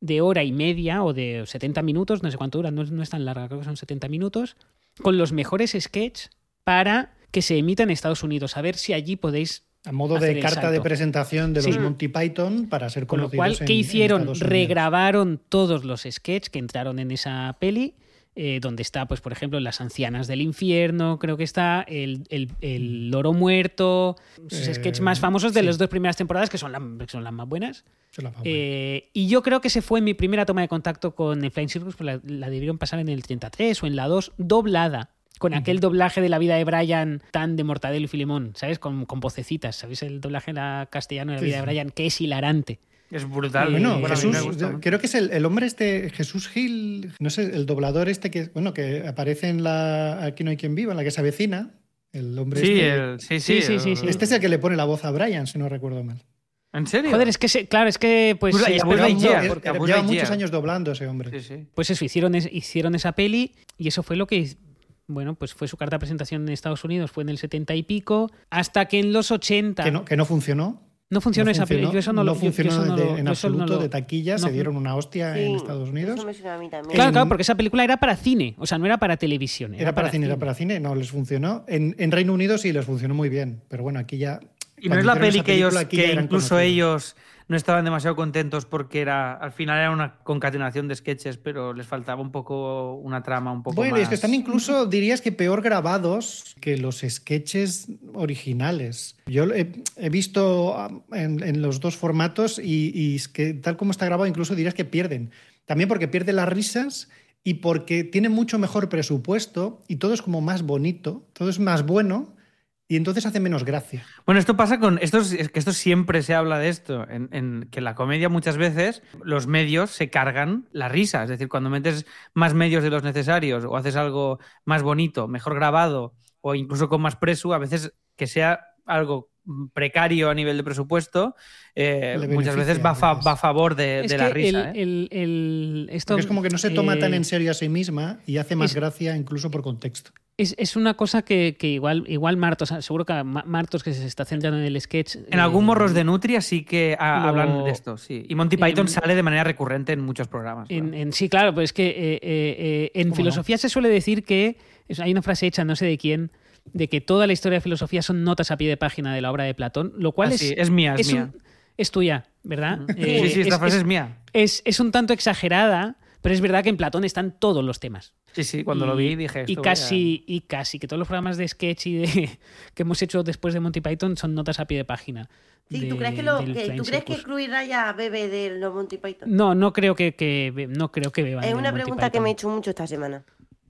de hora y media o de 70 minutos, no sé cuánto dura, no, es- no es tan larga, creo que son 70 minutos, con los mejores sketches para que se emita en Estados Unidos, a ver si allí podéis a modo de carta de presentación de Sí. los Monty Python para ser Con lo conocidos cual, en- ¿qué en hicieron? Regrabaron todos los sketches que entraron en esa peli, eh, donde está, pues, por ejemplo, Las Ancianas del Infierno, creo que está, El, el- el Loro Muerto, sus Eh, sketches más famosos de sí. las dos primeras temporadas, que son, la- que son las más buenas. Se. Eh, y yo creo que ese fue mi primera toma de contacto con el Flying Circus, pues la, la debieron pasar en el 33 o en la 2, doblada. Con aquel doblaje de la vida de Brian tan de Mortadelo y Filemón, ¿sabes? Con, con vocecitas, ¿sabéis? El doblaje en la castellano de la Sí, vida sí. de Brian, que es hilarante. Es brutal. Eh, Bueno, Jesús, gusta creo que es el, el hombre este, Jesús Gil, no sé, el doblador este que, bueno, que aparece en la Aquí no hay quien viva, en la que se avecina. El hombre Sí, este. el- sí, sí. Sí, sí, sí, el- sí. Este es el que le pone la voz a Brian, si no recuerdo mal. ¿En serio? Joder, es que, se- claro, es que, pues, Pues, sí, y es a Buzz verdad, Lightyear, No, porque a eh, Buzz lleva muchos años doblando ese hombre. Sí, sí. Pues eso, hicieron, hicieron esa peli y eso fue lo que, bueno, pues fue su carta de presentación en Estados Unidos, fue en el 70 y pico, hasta que en los 80... Que no, que no funcionó. No funcionó no esa yo eso no, lo yo- yo funcionó eso no de- lo- en yo eso no absoluto lo- de taquilla, no se dieron una hostia Sí, en Estados Unidos. Eso me suena a mí también. Claro, En- claro, porque esa película era para cine, o sea, no era para televisión. Era, Era para cine, era para cine, no les funcionó. En, en Reino Unido sí les funcionó muy bien, pero bueno, aquí ya. Y no es la peli que ellos, película, que incluso conocidos. ellos no estaban demasiado contentos porque era, al final era una concatenación de sketches, pero les faltaba un poco una trama un poco Bueno, más. es que están incluso, dirías que peor grabados que los sketches originales. Yo he, he visto ah, en, en los dos formatos y, y es que tal como está grabado, incluso dirías que pierden. También porque pierde las risas y porque tiene mucho mejor presupuesto y todo es como más bonito, todo es más bueno y entonces hace menos gracia. Bueno, esto pasa con. Esto es, que esto siempre se habla de esto. En, en que la comedia muchas veces los medios se cargan la risa. Es decir, cuando metes más medios de los necesarios o haces algo más bonito, mejor grabado o incluso con más presu, a veces que sea algo precario a nivel de presupuesto, eh, muchas veces va, a fa- a veces. va a favor de, Es de que la risa. el, ¿eh? el- el- esto, Porque es como que no se toma tan eh, en serio a sí misma y hace más es- gracia incluso por contexto. Es, es una cosa que, que igual, igual Martos, seguro que Ma- Martos que se está centrando en el sketch. En algún eh, morros de Nutria sí que ha- lo- hablan de esto, sí. Y Monty Python en- sale de manera recurrente en muchos programas. En, sí, claro, pues es que eh, eh, eh, en ¿Cómo filosofía se suele decir que hay una frase hecha, no sé de quién, de que toda la historia de filosofía son notas a pie de página de la obra de Platón, lo cual Ah, es, sí, es mía, es, es, mía. un- es tuya, ¿verdad? Eh, sí, sí, esta es- frase es, es- mía. es- es un tanto exagerada, pero es verdad que en Platón están todos los temas. Sí, sí, cuando Y- lo vi dije y a- casi, y casi que todos los programas de sketch y de que hemos hecho después de Monty Python son notas a pie de página. Sí, ¿tú crees que, lo, que, ¿tú crees que Circus. Cruz Raya bebe de los Monty Python? No, no creo que, que- no creo que beban es una pregunta que me he hecho mucho esta semana.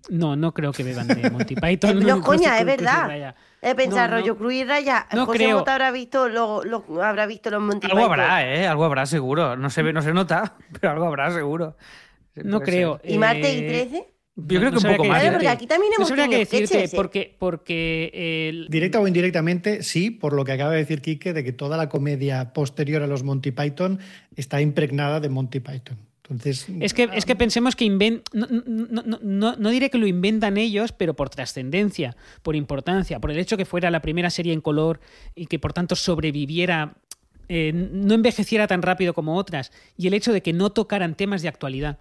No, no creo que beban de Monty Python. No, coña, es verdad. He pensado, No, no. rollo Cruz y Raya. No José creo. Mota habrá visto, lo, lo- habrá visto los Monty Algo Python. habrá, ¿eh? Algo habrá seguro. No se ve, no se nota, pero algo habrá seguro. No creo. ser. ¿Y Marte y Eh, 13? Yo creo que un poco más, Claro, ¿eh? porque aquí también hemos tenido decirte, sketches, ¿eh? porque, porque el- Directa o indirectamente, sí, por lo que acaba de decir Quique, de que toda la comedia posterior a los Monty Python está impregnada de Monty Python. Entonces, Es que, es que pensemos que no, no- no- no- no diré que lo inventan ellos, pero por trascendencia, por importancia, por el hecho que fuera la primera serie en color y que por tanto sobreviviera, eh, no envejeciera tan rápido como otras, y el hecho de que no tocaran temas de actualidad.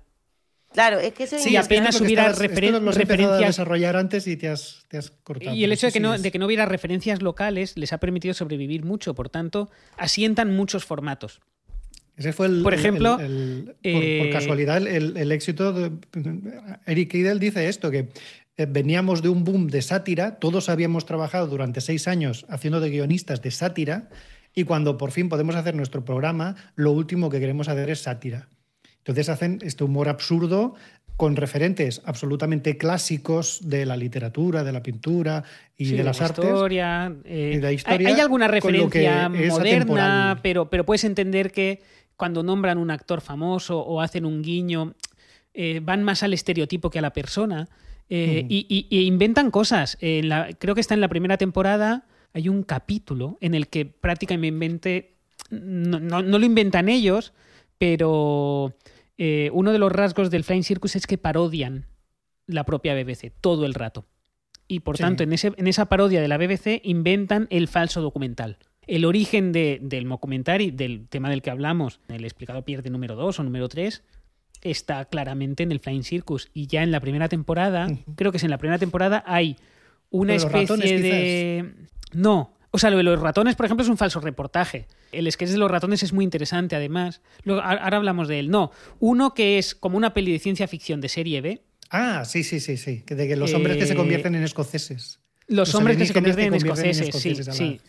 Claro, es que eso Sí, es- apenas hubiera estabas- referen- los empezado a referencias- desarrollar antes y te has, te has cortado. Y el hecho de que, no, de que no hubiera referencias locales les ha permitido sobrevivir mucho, por tanto, asientan muchos formatos. Ese fue el. Por ejemplo, el- el- por- por, eh, casualidad, el, el éxito. De, Eric Idle dice esto: que eh, veníamos de un boom de sátira, todos habíamos trabajado durante seis años haciendo de guionistas de sátira, y cuando por fin podemos hacer nuestro programa, lo último que queremos hacer es sátira. Entonces hacen este humor absurdo con referentes absolutamente clásicos de la literatura, de la pintura y Sí, de las la artes. historia, eh, y la hay- historia hay, alguna lo que referencia moderna, pero, pero puedes entender que cuando nombran un actor famoso o hacen un guiño, eh, van más al estereotipo que a la persona. eh, y, y- y inventan cosas. En la- creo que está en la primera temporada. Hay un capítulo en el que prácticamente no, no- no lo inventan ellos, pero eh, uno de los rasgos del Flying Circus es que parodian la propia BBC todo el rato. Y por Sí. tanto, en, ese, en esa parodia de la BBC inventan el falso documental. El origen de- del documentary, del tema del que hablamos, el explicado pierde número 2 o número 3, está claramente en el Flying Circus. Y ya en la primera temporada, creo que es en la primera temporada, hay una especie ratones, de. No. O sea, lo de los ratones, por ejemplo, es un falso reportaje. El sketch de los ratones es muy interesante, además. Luego, ahora hablamos de él. No. Uno que es como una peli de ciencia ficción de serie B. Ah, sí, sí, sí, sí. De que los hombres que se Eh, convierten en escoceses. Los, hombres que se convierten en escoceses, sí, la- sí.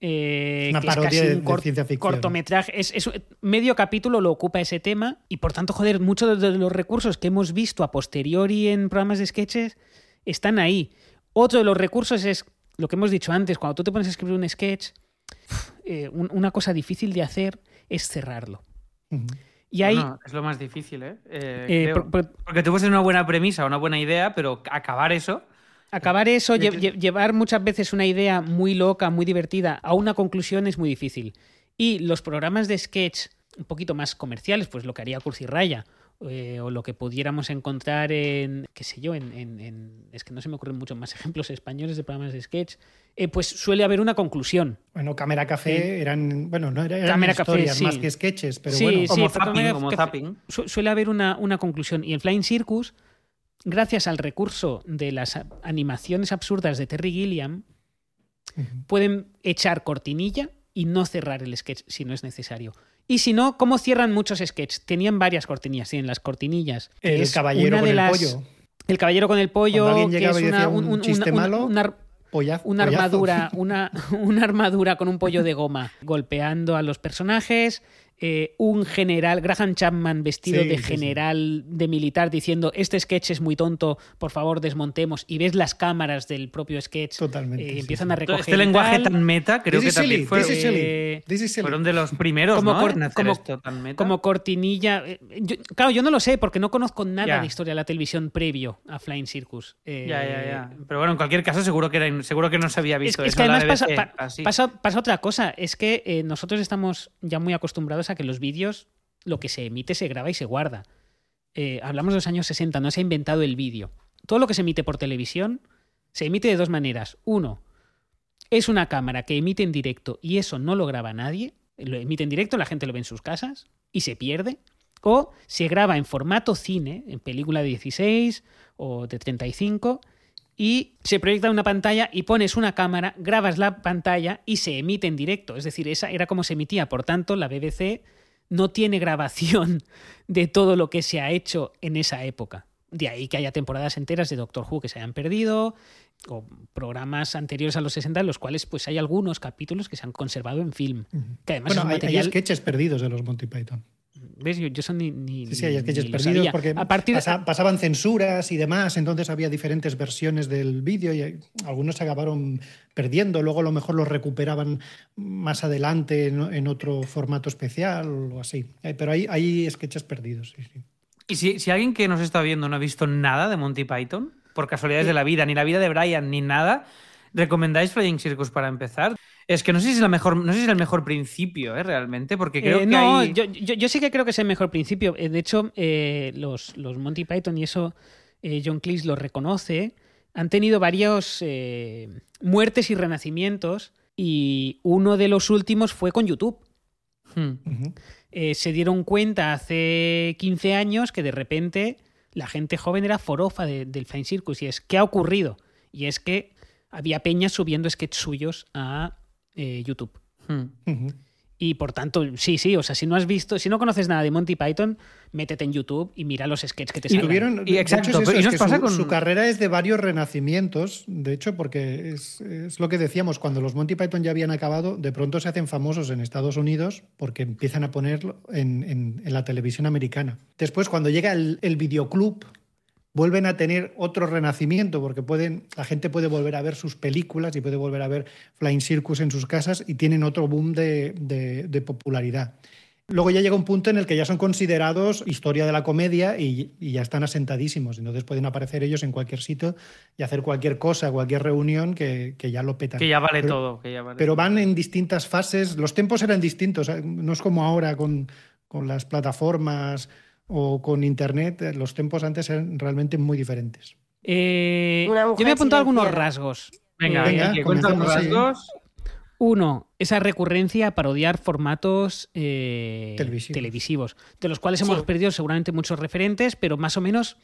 Eh, Es una es parodia casi de- un de ciencia ficción. cortometraje. Es, es- medio capítulo lo ocupa ese tema y por tanto, joder, muchos de los recursos que hemos visto a posteriori en programas de sketches están ahí. Otro de los recursos es lo que hemos dicho antes, cuando tú te pones a escribir un sketch, eh, un- una cosa difícil de hacer es cerrarlo. Y ahí... Es lo más difícil, ¿eh? Eh, eh, creo. por- por- Porque tú puedes tener una buena premisa, una buena idea, pero acabar eso. Acabar eso, lle- llevar muchas veces una idea muy loca, muy divertida, a una conclusión es muy difícil. Y los programas de sketch un poquito más comerciales, pues lo que haría Cursi Raya, eh, o lo que pudiéramos encontrar en, qué sé yo, en, en- en- es que no se me ocurren muchos más ejemplos españoles de programas de sketch, eh, pues suele haber una conclusión. Bueno, Cámara Café eran, bueno, no eran Cámara Café, historias sí. más que sketches, pero Sí, bueno. sí, Como zapping, como zapping. su- suele haber una, una conclusión. Y en Flying Circus, gracias al recurso de las animaciones absurdas de Terry Gilliam, pueden echar cortinilla y no cerrar el sketch si no es necesario. Y si no, ¿cómo cierran muchos sketches? Tenían varias cortinillas, tienen las cortinillas. El es caballero una con de el las- pollo. El caballero con el pollo, que es una, un un- chiste una- malo, una- Polla- una pollazo. armadura, una, una armadura con un pollo de goma golpeando a los personajes. Eh, un general, Graham Chapman vestido Sí, de sí, sí. general de militar diciendo este sketch es muy tonto, por favor desmontemos y ves las cámaras del propio sketch Totalmente, eh, sí, empiezan sí. a recoger Este lenguaje tal. tan meta, creo This que también silly, fue- this is silly, eh, this is silly. fueron de los primeros, Como ¿no? cor- en hacer como- esto tan meta. como cortinilla. eh, yo- claro, yo no lo sé porque no conozco nada de historia de la televisión previo a Flying Circus. Eh, Ya, ya, ya. Pero bueno, en cualquier caso, seguro que, era, seguro que no se había Es, visto es eso que en la además pasa, pa- pasa- pasa otra cosa, es que eh, nosotros estamos ya muy acostumbrados que los vídeos, lo que se emite se graba y se guarda. Eh, hablamos de los años 60, no se ha inventado el vídeo. Todo lo que se emite por televisión se emite de dos maneras. Uno, es una cámara que emite en directo y eso no lo graba nadie. Lo emite en directo, la gente lo ve en sus casas y se pierde. O se graba en formato cine, en película de 16 o de 35, y se proyecta una pantalla y pones una cámara, grabas la pantalla y se emite en directo. Es decir, esa era como se emitía. Por tanto, la BBC no tiene grabación de todo lo que se ha hecho en esa época. De ahí que haya temporadas enteras de Doctor Who que se hayan perdido, o programas anteriores a los 60 en los cuales pues hay algunos capítulos que se han conservado en film. Que además Bueno, es un hay, sketches perdidos de los Monty Python. ¿Ves? Yo, yo eso ni, ni, Sí, sí, hay sketches perdidos sabía. porque a partir pasa- pasaban censuras y demás, entonces había diferentes versiones del vídeo y eh, algunos se acabaron perdiendo, luego a lo mejor los recuperaban más adelante en, en otro formato especial o así. Eh, Pero hay, hay sketches perdidos, sí, sí. Y si, si alguien que nos está viendo no ha visto nada de Monty Python, por casualidades de la vida, ni la vida de Brian, ni nada, ¿recomendáis Flying Circus para empezar? Es que no sé si es, la mejor, no sé si es el mejor principio, ¿eh? Realmente, porque creo Eh, que no, hay... yo, yo- yo sí que creo que es el mejor principio. Eh, De hecho, eh, los, los Monty Python y eso, eh, John Cleese lo reconoce, han tenido varios eh, muertes y renacimientos y uno de los últimos fue con YouTube. Hmm. Eh, se dieron cuenta hace 15 años que de repente la gente joven era forofa de- del Fine Circus y es ¿qué ha ocurrido? Y es que había peñas subiendo sketches suyos a eh, YouTube. Hmm. Y por tanto, sí, sí, o sea, si no has visto, si no conoces nada de Monty Python, métete en YouTube y mira los sketches que te Y. Tuvieron, Y de exacto, hecho, es eso, pero ¿y es que pasa su, con- su carrera es de varios renacimientos, de hecho, porque es, es lo que decíamos, cuando los Monty Python ya habían acabado, de pronto se hacen famosos en Estados Unidos porque empiezan a ponerlo en, en- en la televisión americana. Después, cuando llega el, el videoclub, vuelven a tener otro renacimiento porque pueden, la gente puede volver a ver sus películas y puede volver a ver Flying Circus en sus casas y tienen otro boom de- de- de popularidad. Luego ya llega un punto en el que ya son considerados historia de la comedia y, y ya están asentadísimos. Entonces pueden aparecer ellos en cualquier sitio y hacer cualquier cosa, cualquier reunión que, que ya lo petan. Que ya vale Pero- todo. Que ya vale Pero van en distintas fases. Los tiempos eran distintos. ¿eh? No es como ahora con, con las plataformas o con Internet. Los tiempos antes eran realmente muy diferentes. Eh, yo me he apuntado algunos rasgos. Venga, Eh, venga, los rasgos. Uno, esa recurrencia a parodiar formatos eh, Televisivos. televisivos, de los cuales Sí. hemos perdido seguramente muchos referentes, pero más o menos,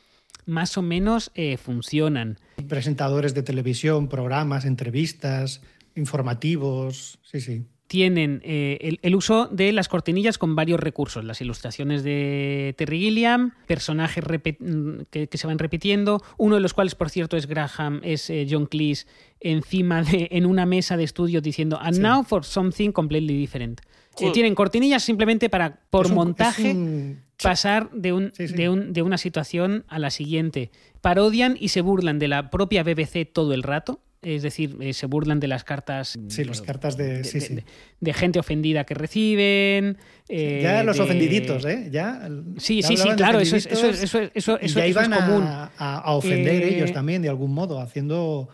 más o menos eh, funcionan. Presentadores de televisión, programas, entrevistas, informativos. Sí, sí. Tienen eh, el, el uso de las cortinillas con varios recursos, las ilustraciones de Terry Gilliam, personajes mm, que, que se van repitiendo, uno de los cuales, por cierto, es Graham, es eh, John Cleese, encima de, en una mesa de estudio diciendo, and Sí. now for something completely different. Sí. Eh, tienen cortinillas simplemente para, por un- montaje, un- pasar de, un, sí. De, un- de una situación a la siguiente. Parodian y se burlan de la propia BBC todo el rato. Es decir, eh, se burlan de las cartas Sí, las cartas de. Sí, de, sí. de- de gente ofendida que reciben. eh, ya los ofendiditos, ¿eh? Ya, Sí, ya sí, sí, claro, eso es, eso, eso, es- eso, y eso- ya eso es iban común. a ofender Eh, ellos también, de algún modo, haciendo.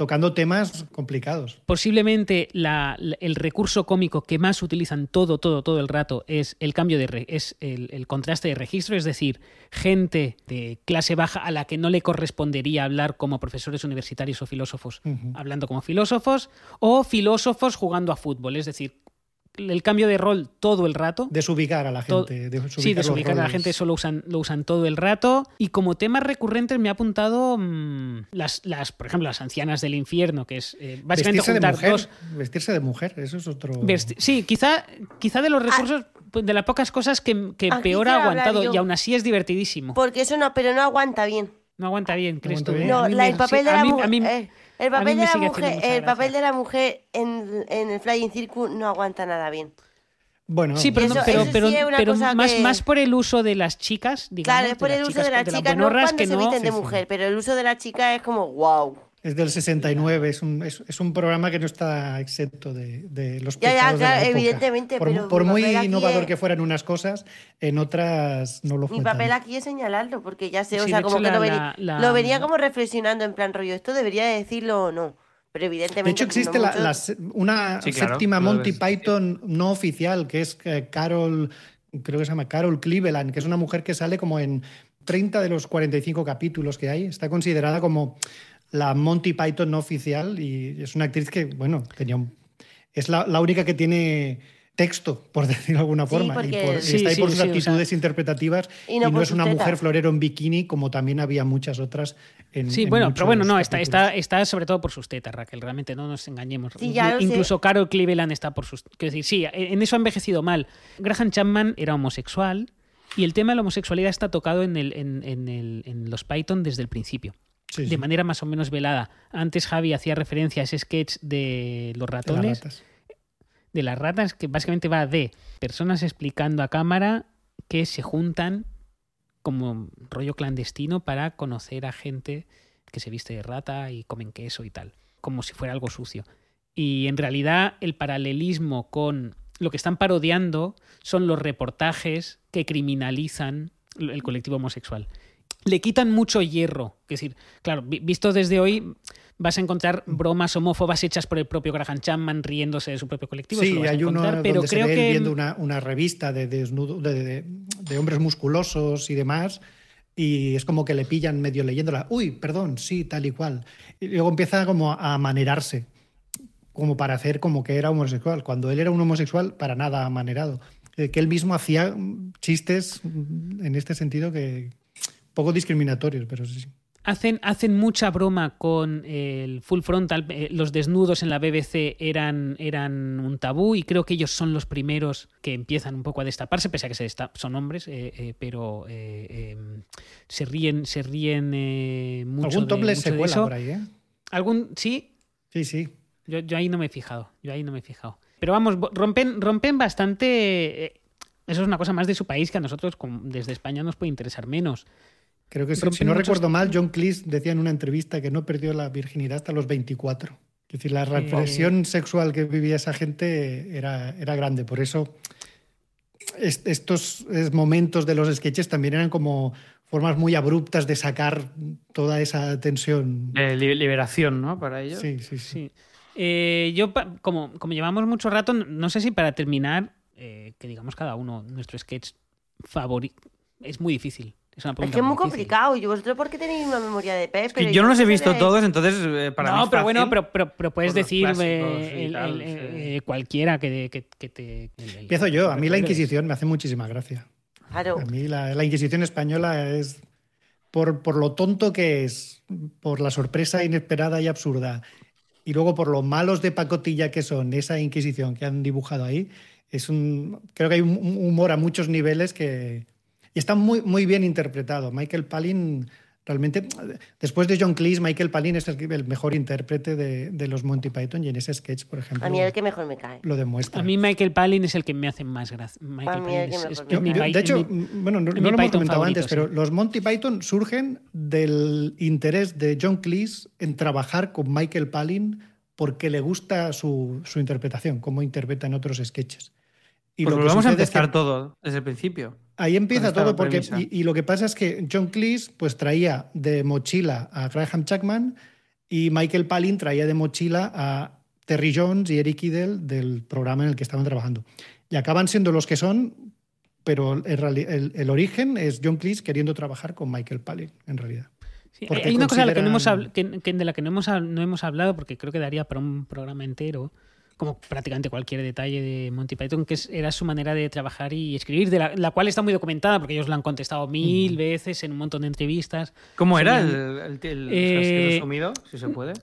Tocando temas complicados. Posiblemente la- el recurso cómico que más utilizan todo, todo, todo el rato es el cambio de re- es el, el contraste de registro, es decir, gente de clase baja a la que no le correspondería hablar como profesores universitarios o filósofos, hablando como filósofos, o filósofos jugando a fútbol, es decir, el cambio de rol todo el rato. Desubicar a la gente. desubicar Sí, desubicar a la gente, eso lo usan, lo usan todo el rato. Y como temas recurrentes me ha apuntado mm, las, las, por ejemplo, las ancianas del infierno, que es eh, básicamente Vestirse de mujer. dos. Vestirse de mujer, eso es otro. vesti- sí, quizá, quizá de los recursos, pues, de las pocas cosas que, que Aquí peor ha aguantado yo. y aún así es divertidísimo. Porque eso no, pero no aguanta bien. No aguanta bien, ¿crees aguanta tú? bien. eh? A No, la- el papel sí, de la mujer. a mí- a mí papel me de la mujer, el papel de la mujer en, en el Flying Circus no aguanta nada bien. Bueno, Sí, pero, Eso- no- pero, eso pero, pero más, que- más por el uso de las chicas, digamos. Claro, es por de el las uso de la de las chica, no cuando que se no- visten de mujer, pero el uso de la chica es como wow. Es del 69, es un, es, es un programa que no está exento de, de los Ya, ya, pecados de la claro, época. evidentemente, Por, pero por mi muy innovador es- que fueran unas cosas, en otras no lo fue Mi papel tanto. aquí es señalarlo, porque ya sé, o sea, como hecho, que la- lo, venía, la- la- lo venía como reflexionando en plan rollo, esto debería de decirlo o no. Pero evidentemente. De hecho, existe no la- mucho- la se- una Sí, claro, séptima Monty Python no oficial, que es eh, Carol, creo que se llama Carol Cleveland, que es una mujer que sale como en 30 de los 45 capítulos que hay. Está considerada como la Monty Python no oficial y es una actriz que, bueno, tenía un- es la, la única que tiene texto, por decirlo de alguna Sí, forma, y, porque- por- y Sí, está ahí sí, por sus sí, o sea- actitudes interpretativas Y y no no, por es una mujer florero en bikini como también había muchas otras en Sí, en bueno, pero bueno, no, está, está, está sobre todo por sus tetas, Raquel, realmente no nos engañemos. Sí, ya sé. Incluso Carol Cleveland está por sus... Quiero decir, sí, en eso ha envejecido mal. Graham Chapman era homosexual y el tema de la homosexualidad está tocado en, el, en, en el- en los Python desde el principio, Sí, de sí, manera más o menos velada. Antes Javi hacía referencia a ese sketch de los de las ratones, ratas. de las ratas, que básicamente va de personas explicando a cámara que se juntan como rollo clandestino para conocer a gente que se viste de rata y comen queso y tal, como si fuera algo sucio. Y en realidad el paralelismo con lo que están parodiando son los reportajes que criminalizan el colectivo homosexual. Le quitan mucho hierro. Es decir, claro, visto desde hoy, vas a encontrar bromas homófobas hechas por el propio Graham Chapman riéndose de su propio colectivo. Sí, hay uno pero creo que viendo una, revista de, desnudo, de, hombres musculosos y demás. Y es como que le pillan medio leyéndola. Uy, perdón, sí, tal y cual. Y luego empieza como a manerarse como para hacer como que era homosexual, cuando él era un homosexual para nada amanerado. Eh, que él mismo hacía chistes en este sentido que poco discriminatorios, pero sí. Hacen, hacen mucha broma con el full frontal. Eh, los desnudos en la BBC eran, eran un tabú y creo que ellos son los primeros que empiezan un poco a destaparse, pese a que se son hombres, eh, pero em, se ríen, se ríen mucho. Algún topless se cuela por ahí, ¿eh? ¿Algún? Sí. Sí, sí. Yo, ahí no me he fijado. Yo ahí no me he fijado. Pero vamos, rompen, rompen bastante. Eh, eso es una cosa más de su país que a nosotros desde España nos puede interesar menos. Creo que si, no recuerdo mal, John Cleese decía en una entrevista que no perdió la virginidad hasta los 24. Es decir, la represión sexual que vivía esa gente era, era grande. Por eso estos momentos de los sketches también eran como formas muy abruptas de sacar toda esa tensión. liberación, ¿no? Para ellos. Sí, sí, sí. Eh, yo, como, como llevamos mucho rato, no sé si para terminar, eh, que digamos cada uno nuestro sketch favorito, es muy difícil. Es, una es que es muy, complicado. ¿Y vosotros por qué tenéis una memoria de pez? Pero yo no los he visto todos, entonces eh, para no, pero bueno, pero, pero, puedes decir cualquiera que, que, te. Empiezo yo. A mí la Inquisición me hace muchísima gracia. A mí la, la Inquisición española es. Por, por, lo tonto que es, por la sorpresa inesperada y absurda y luego por lo malos de pacotilla que son esa Inquisición que han dibujado ahí, es un, creo que hay un humor a muchos niveles que y está muy, muy bien interpretado. Michael Palin realmente, después de John Cleese, Michael Palin es el, mejor intérprete de, los Monty Python y en ese sketch, por ejemplo. A mí el que mejor me cae. Lo demuestra. A mí Michael Palin es el que me hace más gracia. De hecho, bueno, no, lo hemos comentado antes, pero los Monty Python surgen del interés de John Cleese en trabajar con Michael Palin porque le gusta su, su interpretación, cómo interpreta en otros sketches. Y pues lo, vamos a empezar todo desde el principio. Ahí empieza todo porque y, lo que pasa es que John Cleese pues traía de mochila a Graham Chapman y Michael Palin traía de mochila a Terry Jones y Eric Idle del programa en el que estaban trabajando. Y acaban siendo los que son, pero el, el, origen es John Cleese queriendo trabajar con Michael Palin, en realidad. hay una cosa de la que, no hemos, de la que no hemos, no hemos hablado, porque creo que daría para un programa entero, como prácticamente cualquier detalle de Monty Python, que era su manera de trabajar y escribir, de la, cual está muy documentada, porque ellos lo han contestado mil veces en un montón de entrevistas. ¿Cómo era el, el, eh, resumido, si se puede?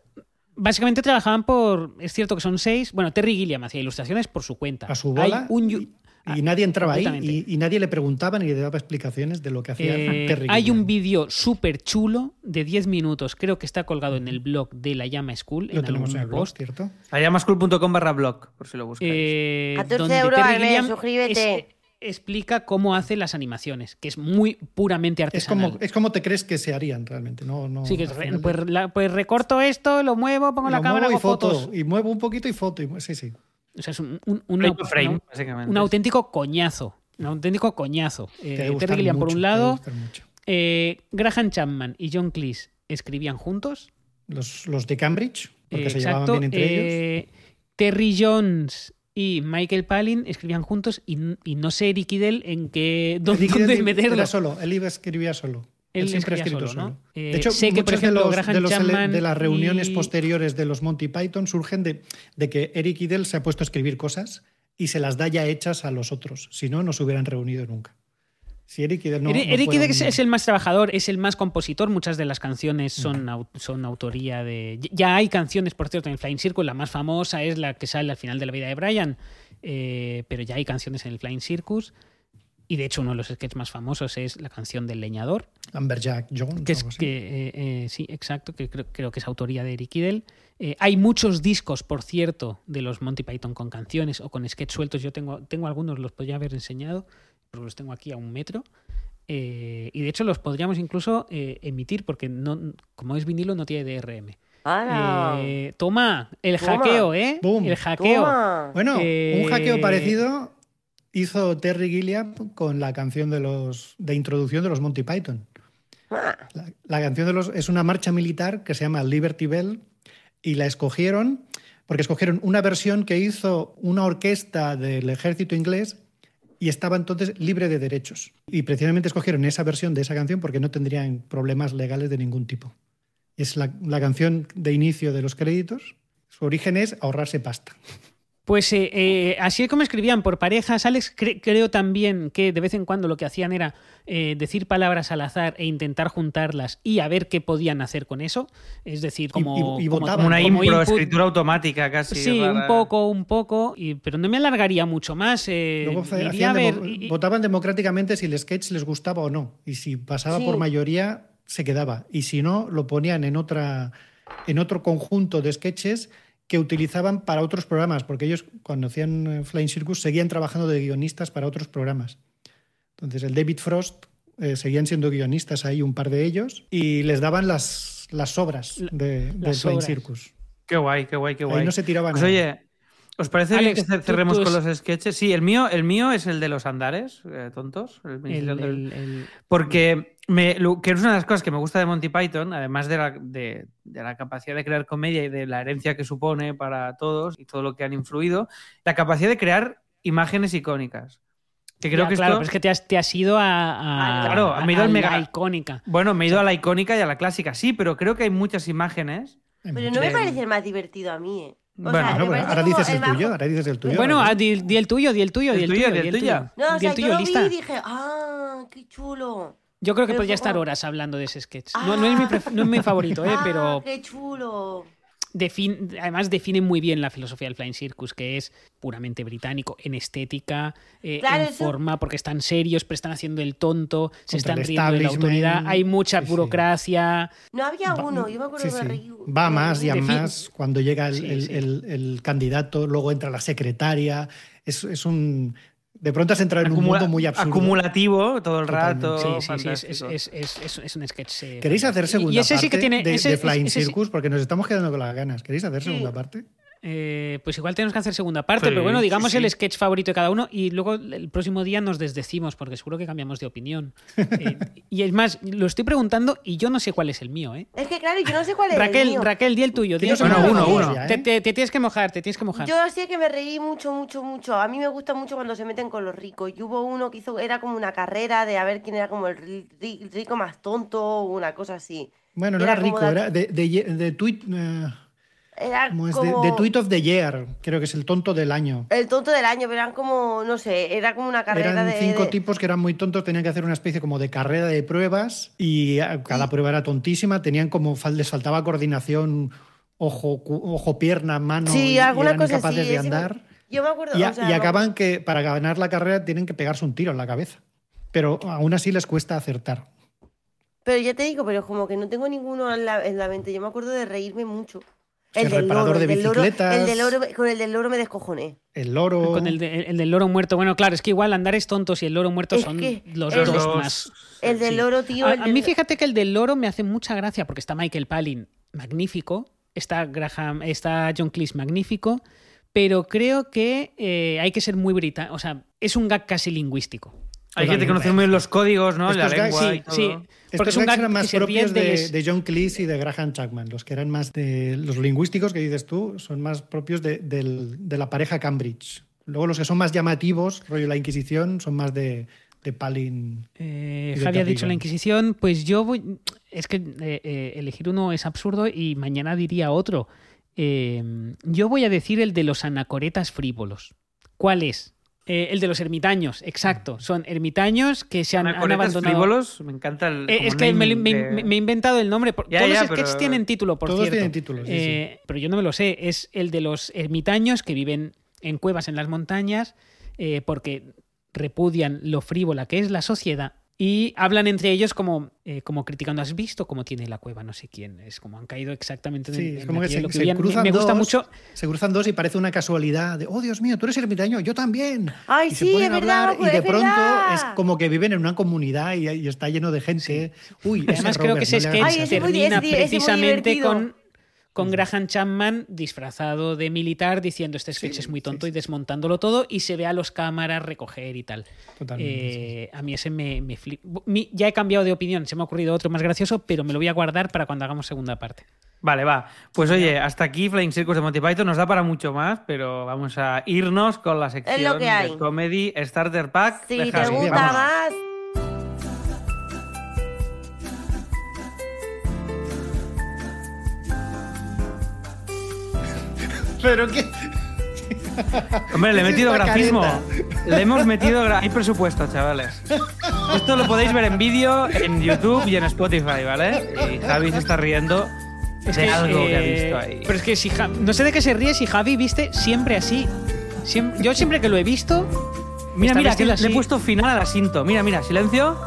Básicamente trabajaban por. Es cierto que son seis. Bueno, Terry Gilliam hacía ilustraciones por su cuenta. A su bola. un, y nadie entraba ahí y, nadie le preguntaba ni le daba explicaciones de lo que hacía eh, Hay un vídeo súper chulo de 10 minutos, creo que está colgado en el blog de La Llama School. Lo tenemos en el post, ¿cierto? Lallamaschool.com barra blog, por si lo buscáis. Eh, 14 euros al mes, suscríbete. explica cómo hace las animaciones, que es muy puramente artesanal. Es como, es como te crees que se harían realmente. No, no, sí, que pues, pues, recorto esto, lo muevo, pongo la cámara, y fotos. Y muevo un poquito y foto. Y, sí, sí. O sea, es un, un, auténtico coñazo. Un auténtico coñazo. Eh, Terry Gilliam, por un lado. Eh, Graham Chapman y John Cleese escribían juntos. Los, los de Cambridge, porque se llevaban bien entre ellos. Eh, Terry Jones y Michael Palin escribían juntos y, no sé Eric Idle en qué dónde, meterlo. Era solo, él iba escribía solo. Él, siempre ha escrito solo. de hecho, sé que, por ejemplo, de, los, de, las reuniones posteriores de los Monty Python surgen de, de, que Eric Idle se ha puesto a escribir cosas y se las da ya hechas a los otros. Si no, no se hubieran reunido nunca. Si Eric Idle no, Eric Idle es el más trabajador, es el más compositor. Muchas de las canciones son, son autoría de. Ya hay canciones, por cierto, en Flying Circus. La más famosa es la que sale al final de la vida de Brian. Eh, pero ya hay canciones en el Flying Circus. Y de hecho, uno de los sketches más famosos es la canción del leñador. Amberjack Jones. Que es que, eh, eh, sí, exacto, que creo, que es autoría de Eric Idle. Eh, hay muchos discos, por cierto, de los Monty Python con canciones o con sketches sueltos. Yo tengo, tengo algunos, los podría haber enseñado. porque los tengo aquí a un metro. eh, y de hecho los podríamos incluso eh, emitir porque no, como es vinilo no tiene DRM. Eh, toma, el Toma. hackeo, ¿eh? Boom. El hackeo. Toma. Bueno, Eh, un hackeo parecido hizo Terry Gilliam con la canción de los de introducción de los Monty Python. Ah, La, la canción de los es una marcha militar que se llama Liberty Bell y la escogieron porque escogieron una versión que hizo una orquesta del ejército inglés y estaba entonces libre de derechos. Y precisamente escogieron esa versión de esa canción porque no tendrían problemas legales de ningún tipo. Es la, la canción de inicio de los créditos. Su origen es ahorrarse pasta. Pues eh, eh, así es como escribían por parejas. Alex cre- creo también que de vez en cuando lo que hacían era eh, decir palabras al azar e intentar juntarlas y a ver qué podían hacer con eso. Es decir, como, y- y como- votaban. Como una como impro, input. escritura automática casi. Sí, rara. un poco, un poco, y- pero no me alargaría mucho más. eh, Luego fa- iría hacían a ver, demo- y- votaban democráticamente si el sketch les gustaba o no. Y si pasaba Sí. por mayoría, se quedaba. Y si no, lo ponían en, otra, en otro conjunto de sketches que utilizaban para otros programas, porque ellos cuando hacían eh, Flying Circus seguían trabajando de guionistas para otros programas. Entonces el David Frost eh, seguían siendo guionistas ahí un par de ellos y les daban las, las obras de, de las Flying obras. Circus. Qué guay, qué guay, qué guay. Ahí no se tiraban. Pues oye, ¿os parece Alex, bien que tú- cerremos tú con es- los sketches? Sí, el mío, el mío es el de los andares, eh, tontos. el el- principio del- el- el- Porque me, lo- que es una de las cosas que me gusta de Monty Python, además de la, de, de la capacidad de crear comedia y de la herencia que supone para todos y todo lo que han influido, la capacidad de crear imágenes icónicas. Que creo Ya, que claro, esto- pero es que te has, te has ido a, a- Claro, a- me he ido al a mega- la icónica. Bueno, me he ido a la icónica y a la clásica, sí, pero creo que hay muchas imágenes. Pero no me parece el más divertido a mí, ¿eh? O Bueno, sea, no, me No, pero parece ahora dices el tuyo, ahora dices el tuyo. Bueno, ah, di, di el tuyo, di el tuyo, El di el tuyo, di el di el tuyo. No, o Di sea, el tuyo, yo lo lista. vi y dije, ¡ah, qué chulo! Yo creo que Pero podría estar horas hablando de ese sketch. No, no es mi, pref- no es mi favorito, ¿eh? ¡Ah, pero qué chulo! Defin- además define muy bien la filosofía del Flying Circus, que es puramente británico, en estética, eh, Claro, en eso- forma, porque están serios, pero están haciendo el tonto, se están riendo de la autoridad, hay mucha Sí, sí. burocracia. No había Va- uno, yo me acuerdo sí, de sí. reír. Va más y a De fin- más cuando llega el, Sí, el- el- el candidato, luego entra la secretaria. Es, es un. De pronto has entrado en un mundo muy absurdo. acumulativo todo el Totalmente. rato. Sí, sí, sí, es, es- fantástico. es- es- es- es un sketch. eh, ¿Queréis hacer segunda y ese parte sí que tiene de, ese- de Flying ese Circus? Porque nos estamos quedando con las ganas. ¿Queréis hacer segunda parte? Eh, pues igual tenemos que hacer segunda parte, Sí, pero bueno, digamos sí. el sketch favorito de cada uno y luego el próximo día nos desdecimos porque seguro que cambiamos de opinión. Eh, y es más, lo estoy preguntando y yo no sé cuál es el mío, ¿eh? Es que claro, yo no sé cuál es el Raquel, mío. Raquel, di el tuyo. di el. Te, te- te tienes que mojar, te tienes que mojar. Yo sé que me reí mucho, mucho, mucho. A mí me gusta mucho cuando se meten con los ricos. Y hubo uno que hizo, era como una carrera de a ver quién era como el ri- ri- rico más tonto o una cosa así. Bueno, no Era rico, de- era de, de, de tweet. eh, Era ¿cómo es? como De, de Tweet of the Year, creo que es el tonto del año. el tonto del año, pero eran como, no sé, era como una carrera Eran de... cinco de- tipos que eran muy tontos, tenían que hacer una especie como de carrera de pruebas y ah, cada prueba era tontísima, tenían como les faltaba coordinación ojo, ojo pierna, mano Sí, y, alguna eran cosa incapaces así, de andar. Yo me acuerdo... Y, a- o sea, y acaban que para ganar la carrera tienen que pegarse un tiro en la cabeza. Pero aún así les cuesta acertar. Pero ya te digo, pero como que no tengo ninguno en la, en la mente. Yo me acuerdo de reírme mucho. El reparador de del loro, bicicletas. el del loro, con el del loro me descojoné. El loro. Con el, de- el del loro muerto. Bueno, claro, es que igual andares tontos y el loro muerto Es son los dos Los- más. El del Sí. loro, tío. A, mí fíjate que el del loro me hace mucha gracia porque está Michael Palin magnífico, está Graham, está John Cleese magnífico, pero creo que eh, hay que ser muy británico, o sea, es un gag casi lingüístico. Hay gente que conoce muy bien los códigos, ¿no? La Estos lengua sí, y todo. sí. Porque Estos gags gag eran más propios de, de John Cleese y de Graham Chapman. Los que eran más de. Los lingüísticos que dices tú son más propios de, la pareja Cambridge. Luego los que son más llamativos, rollo la Inquisición, son más de, Palin. Eh, Javi ha dicho la Inquisición, pues yo voy. Es que eh, eh, elegir uno es absurdo y mañana diría otro. Eh, yo voy a decir el de los anacoretas frívolos. ¿Cuál es? Eh, el de los ermitaños, exacto. Son ermitaños que se han, han abandonado. frívolos, me encanta el. Eh, es que me, naming me- de- me- me he inventado el nombre. por- Ya, Todos ya, los sketches pero- tienen título, por Todos cierto. tienen títulos, sí, Eh, Pero yo no me lo sé. Es el de los ermitaños que viven en cuevas en las montañas eh, porque repudian lo frívola que es la sociedad Y hablan entre ellos como, eh, como criticando, ¿has visto cómo tiene la cueva no sé quién? Es como han caído exactamente en, Sí, en es como que se, lo que se cruzan Me gusta dos, mucho Se cruzan dos y parece una casualidad de, oh Dios mío, tú eres ermitaño, yo también. Ay, y se sí, ponen es a verdad, hablar pues, y de es pronto verdad. es como que viven en una comunidad y, y está lleno de gente. Uy, ese Además, creo que ese no sketch Ay, muy- termina precisamente con, con Graham Chapman disfrazado de militar diciendo este sketch Sí, es muy tonto sí. y desmontándolo todo y se ve a los cámaras recoger y tal. Totalmente, Eh, A mí ese me, me flip- Mi- Ya he cambiado de opinión, se me ha ocurrido otro más gracioso, pero me lo voy a guardar para cuando hagamos segunda parte. Vale, va. Pues oye, hasta aquí Flying Circus de Monty Python. Nos da para mucho más, pero vamos a irnos con la sección Es lo que hay. de Comedy Starter Pack. Si de te Javi. gusta Vamos. más. Pero qué. Hombre, le he ¿Qué es metido grafismo. careta? Le hemos metido. gra- Hay presupuesto, chavales. Esto lo podéis ver en vídeo, en YouTube y en Spotify, ¿vale? Y Javi se está riendo de algo que ha eh, visto ahí. Pero es que si Ja- no sé de qué se ríe si Javi viste siempre así. Siem- yo siempre que lo he visto. Mira, mira, que le he puesto final al asinto. Mira, mira, silencio.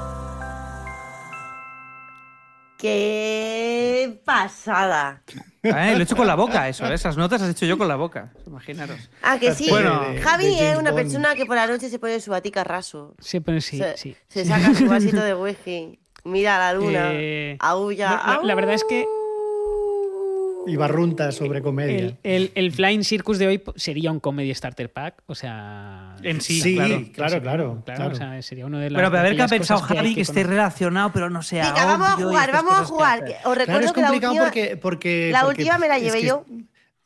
¡Qué pasada! Eh, lo he hecho con la boca, eso. ¿eh? Esas notas las he hecho yo con la boca. Imaginaros. Ah, que sí. Bueno, Javi de es una Bond. persona que por la noche se pone su batica raso. Pero sí, se, sí. se saca su vasito de whisky, mira a la luna, Eh, aulla. la- la verdad es que- Y barrunta sobre comedia. El, el- el Flying Circus de hoy sería un Comedy Starter Pack. O sea. En sí, Sí, claro. claro, claro, Claro, claro. o sea, sería uno de las. Pero a ver qué ha pensado que Javi que esté relacionado, pero no sea Venga, vamos a jugar, vamos a jugar. Os Claro, recuerdo es que la complicado última, porque, porque. la porque última me la es llevé yo.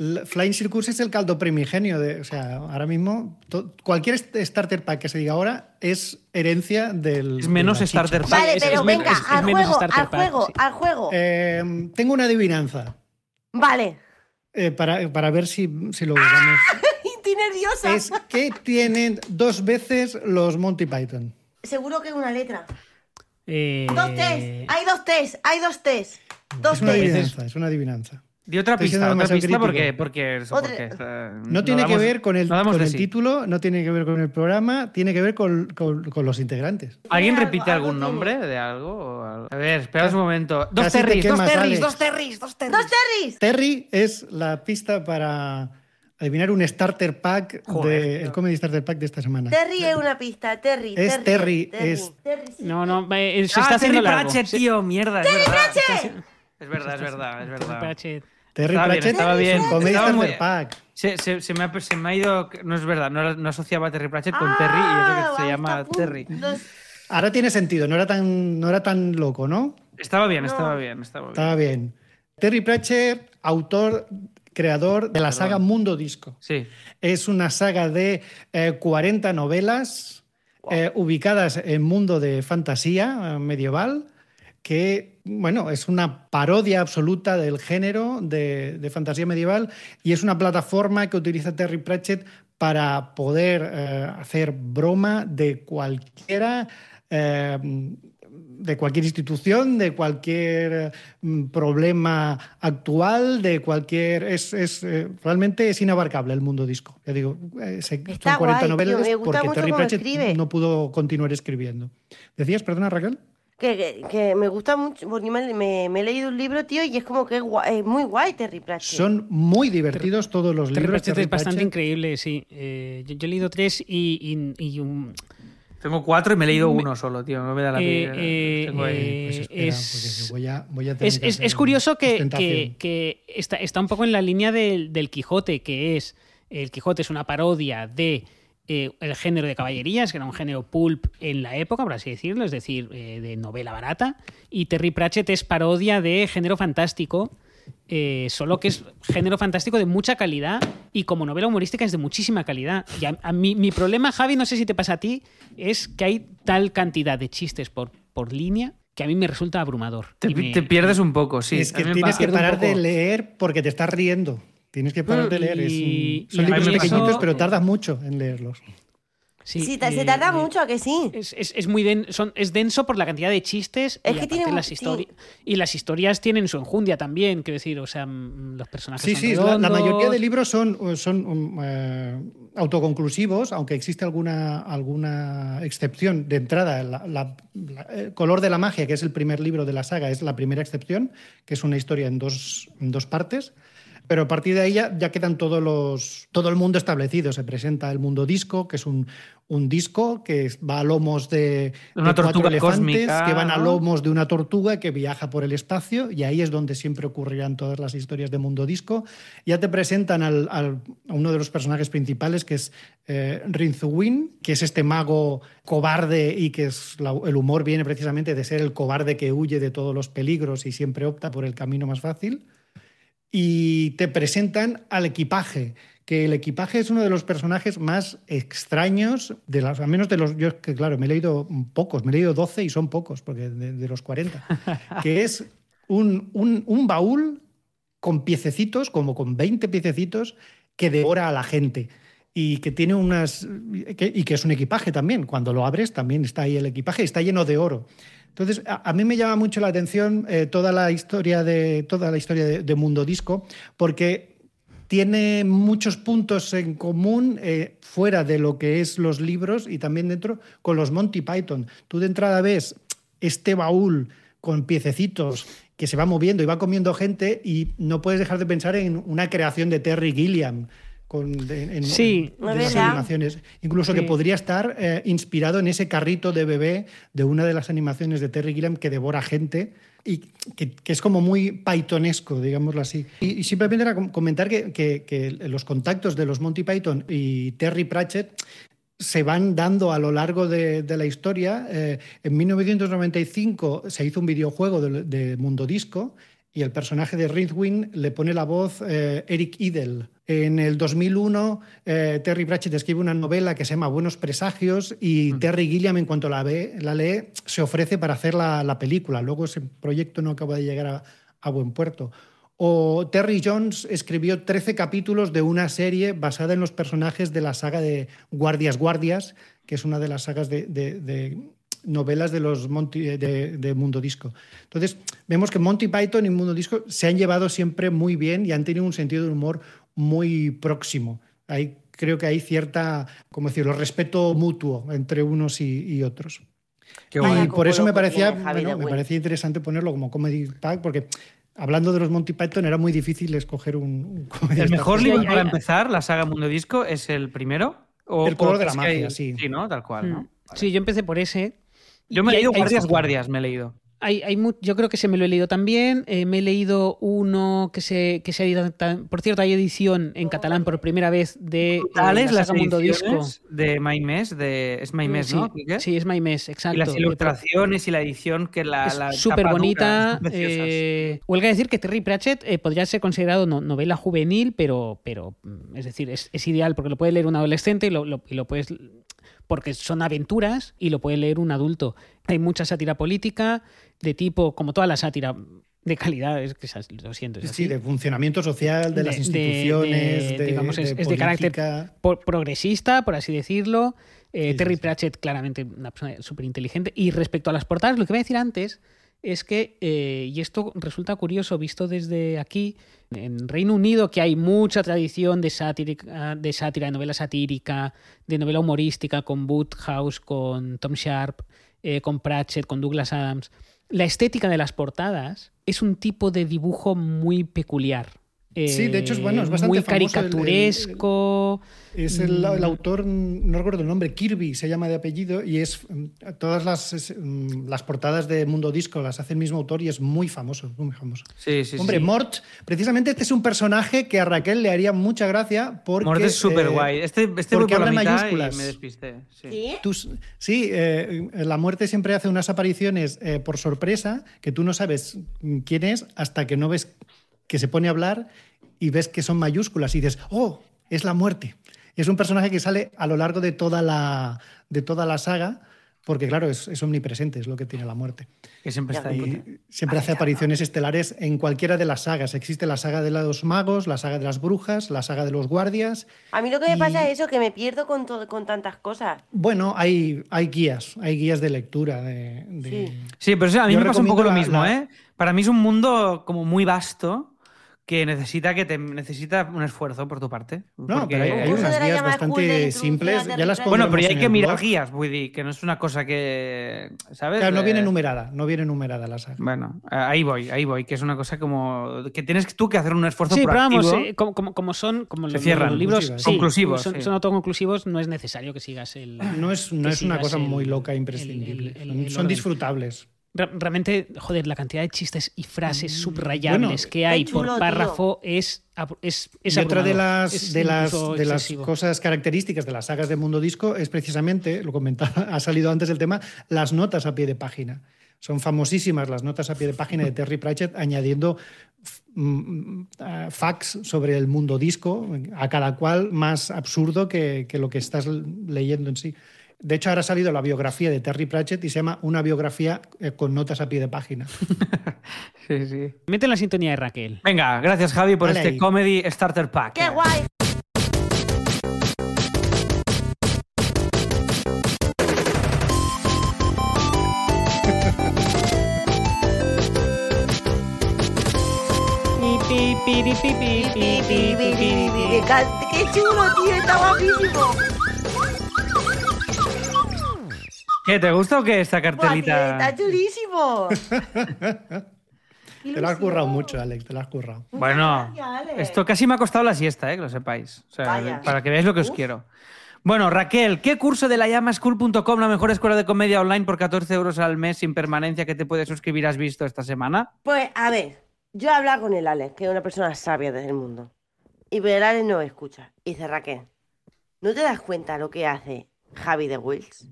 el Flying Circus es el caldo primigenio. De, o sea, ahora mismo, to- cualquier starter pack que se diga ahora es herencia del. Es menos de starter pack. Vale, es- pero es venga, es- es al menos juego, starter al pack, juego, sí. al juego. Eh, tengo una adivinanza Vale. eh, para, para ver si, si lo usamos. Estoy nerviosa. es que tienen dos veces los Monty Python. Seguro que es una letra. Eh, Dos test, hay dos test, hay dos test. Dos Es una test. adivinanza, es una adivinanza. Di otra Estoy pista, otra pista porque, porque, eso, porque, No tiene que damos- ver con el, no con el sí. título, no tiene que ver con el programa, tiene que ver con, con- con los integrantes. ¿Alguien Algo- repite algo algún tiene. nombre de algo? algo? A ver, espera un momento. Dos terris, dos terris, dos terris, dos terris. ¡Dos terris! Terry es la pista para adivinar un starter pack Joder, de, el comedy starter pack de esta semana. Terry es una pista, Terry. Es Terry, es- Terry, sí. No, no, se Ah, está haciendo Terry largo. Pratchett, tío, mierda, es verdad. Pratchett! Es verdad, es verdad, es Terry verdad. Terry Estaba bien, Pratchett, estaba bien. comedy Estaba starter muy- pack. Se, se- se me ha, se me ha ido. No es verdad, no, asociaba a Terry Pratchett con Ah, Terry y eso que se hasta llama. Terry. Ahora tiene sentido, no era tan, no era tan loco, ¿no? Estaba bien, No. estaba bien, estaba bien. Estaba bien. Terry Pratchett, autor, creador de la saga Mundo Disco. Sí. Es una saga de eh, 40 novelas eh, ubicadas en mundo de fantasía eh, medieval, que, bueno, es una parodia absoluta del género de, de fantasía medieval y es una plataforma que utiliza Terry Pratchett para poder eh, hacer broma de cualquiera. eh, de cualquier institución, de cualquier mm, problema actual, de cualquier... Es, es, eh, realmente es inabarcable el mundo disco. Ya digo, se- son 40 guay, tío, novelas porque Terry Pratchett escribe. no pudo continuar escribiendo. ¿Decías, perdona, Raquel? Que, que, que me gusta mucho, porque me, me- me he leído un libro, tío, y es como que es, guay- es muy guay Terry Pratchett. Son muy divertidos todos los Terry libros. Pratchett Terry es bastante Pratchett. increíble, sí. Eh, yo, yo he leído tres y, y- y un- Tengo cuatro y me he leído uno solo, tío. No me da la Eh, vida. eh, Tengo ahí. eh, Pues espera, es- voy a, voy a tener Es, que es- hacer es curioso que, que- que está, está un poco en la línea del, del Quijote, que es. El Quijote es una parodia de eh, el género de caballerías, que era un género pulp en la época, por así decirlo, es decir, eh, de novela barata. Y Terry Pratchett es parodia de género fantástico. eh, solo que es género fantástico de mucha calidad y como novela humorística es de muchísima calidad. Y a, a mí- mi problema, Javi, no sé si te pasa a ti, es que hay tal cantidad de chistes por, por línea que a mí me resulta abrumador. Te, me- te pierdes un poco, sí. es que tienes que parar de leer porque te estás riendo. Tienes que parar de leer. Es un- Y- son libros pequeñitos, pasó- pero tardas mucho en leerlos. Sí, Sí, ta- se eh, tarda eh, mucho, ¿a que sí? Es, es- es muy den- son- es denso por la cantidad de chistes Es y, que tiene las sí. histori- y las historias tienen su enjundia también, quiero decir, o sea, mm, los personajes Sí, son sí, la, la mayoría de libros son, son um, eh, autoconclusivos, aunque existe alguna, alguna excepción de entrada. el color de la magia, que es el primer libro de la saga, es la primera excepción, que es una historia en dos, en dos partes. Pero a partir de ahí ya, quedan todos los, todo el mundo establecido. Se presenta el mundo disco, que es un, un disco que va a lomos de, una tortuga elefantes que van a lomos de una tortuga que viaja por el espacio y ahí es donde siempre ocurrirán todas las historias de mundo disco. Ya te presentan al, a uno de los personajes principales que es eh, Rinzuwin, que es este mago cobarde y que es el humor viene precisamente de ser el cobarde que huye de todos los peligros y siempre opta por el camino más fácil y te presentan al equipaje, que el equipaje es uno de los personajes más extraños, de las, al menos de los, yo que claro, me he leído pocos, me he leído 12 y son pocos, porque de, los 40, que es un, un, baúl con piececitos, como con 20 piececitos, que devora a la gente y que tiene unas y que es un equipaje también. Cuando lo abres también está ahí el equipaje, está lleno de oro. Entonces, a, mí me llama mucho la atención eh, toda la historia, de, toda la historia de, Mundo Disco, porque tiene muchos puntos en común eh, fuera de lo que es los libros y también dentro con los Monty Python. Tú de entrada ves este baúl con piececitos que se va moviendo y va comiendo gente y no puedes dejar de pensar en una creación de Terry Gilliam en, sí, las animaciones. Incluso que podría estar eh, inspirado en ese carrito de bebé de una de las animaciones de Terry Gilliam que devora gente y que, es como muy pythonesco, digámoslo así. Y, simplemente era comentar que, los contactos de los Monty Python y Terry Pratchett se van dando a lo largo de, la historia. Eh, en 1995 se hizo un videojuego de, Mundo Disco y el personaje de Rinthwin le pone la voz eh, Eric Idle. En el 2001, eh, Terry Pratchett escribe una novela que se llama Buenos Presagios y mm. Terry Gilliam, en cuanto la, ve, la lee, se ofrece para hacer la, película. Luego ese proyecto no acaba de llegar a, buen puerto. O Terry Jones escribió 13 capítulos de una serie basada en los personajes de la saga de Guardias Guardias, que es una de las sagas de, novelas de los de, Mundo Disco. Entonces, vemos que Monty Python y Mundo Disco se han llevado siempre muy bien y han tenido un sentido de humor muy próximo. Hay, creo que hay cierta, como decirlo, respeto mutuo entre unos y, otros. y por eso me parecía, me parecía interesante ponerlo como Comedy Pack, porque hablando de los Monty Python era muy difícil escoger un, ¿El mejor libro para empezar, la saga Mundo Disco, es el primero? ¿O el color de la magia, sí. Sí, ¿no? Tal cual, ¿no? Mm. Sí, yo empecé por ese. Yo me he leído Guardias Guardias, me he leído yo creo que se me lo he leído también. Eh, me he leído uno que se, que se ha editado. Por cierto, hay edición en catalán por primera vez de eh, la las Mundo Disco. De Maimés, de, es Maimés, sí, ¿no? Sí, es Maimés, exacto. Y las ilustraciones y la edición que la. Súper bonita. Eh, huelga decir que Terry Pratchett podría ser considerado novela juvenil, pero, pero mm, es decir, es, ideal porque lo puede leer un adolescente y lo, y lo puedes porque son aventuras y lo puede leer un adulto. Hay mucha sátira política de tipo, como toda la sátira de calidad, es que lo siento. sí, de funcionamiento social, de, las instituciones, de, digamos, es, de carácter progresista, por así decirlo. Eh, Terry Pratchett, claramente una persona súper inteligente. Y respecto a las portadas, lo que voy a decir antes es que, eh, y esto resulta curioso visto desde aquí, en Reino Unido, que hay mucha tradición de, sátira, de sátira, de novela satírica, de novela humorística, con Woodhouse, con Tom Sharp, eh, con Pratchett, con Douglas Adams, la estética de las portadas es un tipo de dibujo muy peculiar sí, de hecho es bueno, es bastante muy caricaturesco. es el, mm. autor, no recuerdo el nombre, Kirby se llama de apellido y es mm, todas las, mm, las portadas de Mundo Disco las hace el mismo autor y es muy famoso, muy famoso. Sí, sí, Hombre, Mort, precisamente este es un personaje que a Raquel le haría mucha gracia porque Mort es súper guay. Eh, este, este porque habla mayúsculas. Y me despisté. Sí, sí, eh, la muerte siempre hace unas apariciones eh, por sorpresa que tú no sabes quién es hasta que no ves que se pone a hablar y ves que son mayúsculas y dices, oh, es la muerte. Es un personaje que sale a lo largo de toda la, de toda la saga, porque claro, es, omnipresente, es lo que tiene la muerte. Que siempre está ahí. Siempre hace apariciones estelares en cualquiera de las sagas. Existe la saga de los magos, la saga de las brujas, la saga de los guardias. A mí lo que me pasa es eso, que me pierdo con, con tantas cosas. Bueno, hay, hay guías, hay guías de lectura. De, Sí. pero a mí me pasa un poco lo mismo. ¿eh? Para mí es un mundo como muy vasto que necesita que te necesita un esfuerzo por tu parte. No, Porque- pero hay, hay unas guías bastante simples. Ya las Bueno, pero ya hay que mirar blog. guías, dir, que no es una cosa que, ¿sabes? Claro, no viene Eh, numerada, no viene numerada la saga. Bueno, ahí voy, ahí voy, que es una cosa como que tienes tú que hacer un esfuerzo Sí, pero proactivo. vamos, eh, como, como- como son como Se los, cierran. los libros sí, Conclusivos, son, sí. son autoconclusivos, no es necesario que sigas el. No es, no es una cosa el- muy loca e imprescindible. el- el- Son- el son orden. disfrutables. Re- Realmente, joder, la cantidad de chistes y frases Mm, subrayables bueno, que hay chulo, por tío. párrafo es, es, es y otra de las, Es de las, de las cosas características de las sagas de Mundo Disco es precisamente, lo comentaba, ha salido antes el tema, las notas a pie de página. Son famosísimas las notas a pie de página de Terry Pratchett añadiendo mm, ah, facts sobre el mundo disco, a cada cual más absurdo que, que lo que estás leyendo en sí. De hecho, ahora ha salido la biografía de Terry Pratchett y se llama Una biografía con notas a pie de página. sí, sí. Mete la sintonía de Raquel. Venga, gracias Javi por este. Comedy Starter Pack. ¡Qué guay! ¡Qué chulo, tío! ¡Está guapísimo! ¿Qué, ¿Te gusta o qué esta Buah, tío, cartelita? ¡Está chulísimo! Te lo has currado mucho, Alex, te lo has currado. Bueno, gracias, esto casi me ha costado la siesta, eh, que lo sepáis. O sea, Vaya. para que veáis lo que os quiero. Bueno, Raquel, ¿qué curso de la llamaschool.com, la mejor escuela de comedia online por 14 euros al mes sin permanencia que te puedes suscribir, has visto esta semana? Pues, a ver, yo he hablado con el Alex, que es una persona sabia del mundo. Y pero el Alex no escucha. Y dice, Raquel, ¿no te das cuenta lo que hace Javi de Wills?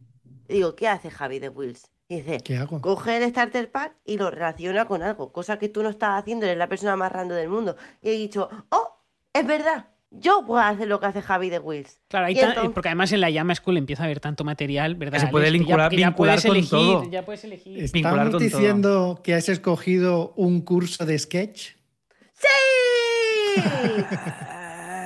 Digo, ¿qué hace Javi de Wills? Y dice, ¿Qué hago? coge el starter pack y lo relaciona con algo, cosa que tú no estás haciendo, eres la persona más random del mundo. Y he dicho, oh, es verdad, yo puedo hacer lo que hace Javi de Wills. Claro, entonces- porque además en la Llama School empieza a haber tanto material, ¿verdad? Que se puede Alex? ya- vincular- que ya, vincular puedes con elegir, todo. ya puedes elegir. ¿Estamos con todo. diciendo que has escogido un curso de sketch? ¡Sí!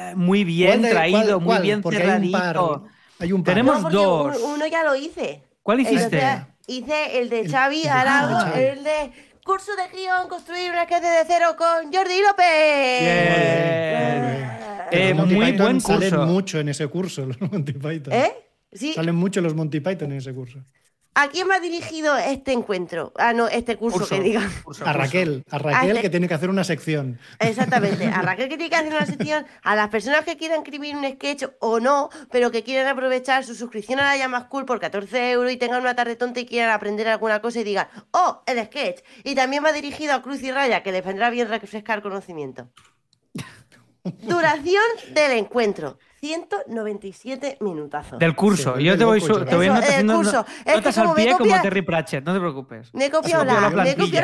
Eh, muy bien ¿Cuál de- traído, cuál- muy bien cerradito. Hay un par. Tenemos No, dos. un- Uno ya lo hice. ¿Cuál El hiciste? hice el de Xavi el el de curso de guion, construir una sketch de cero con Jordi López. Que Eh, Monty muy Python buen Salen curso. mucho en ese curso, los Monty Python. ¿Eh? Sí. Salen mucho los Monty Python en ese curso. ¿A quién me ha dirigido este encuentro? Ah, no, este curso, Curso. que diga. Curso, A. Raquel, a Raquel Hace- que tiene que hacer una sección. Exactamente. A Raquel que tiene que hacer una sección, a las personas que quieran escribir un sketch o no, pero que quieran aprovechar su suscripción a la llama School por 14 euros y tengan una tarde tonta y quieran aprender alguna cosa y digan, oh, el sketch. Y también va dirigido a Cruz y Raya, que les vendrá bien refrescar conocimiento. Duración del encuentro. 197 minutazos. Del curso. Sí, Yo te voy, curso. su- te voy Eso, el haciendo curso. no- Es que al como me pie como copia- Terry Pratchett, no te preocupes. Me he copiado Se copió la,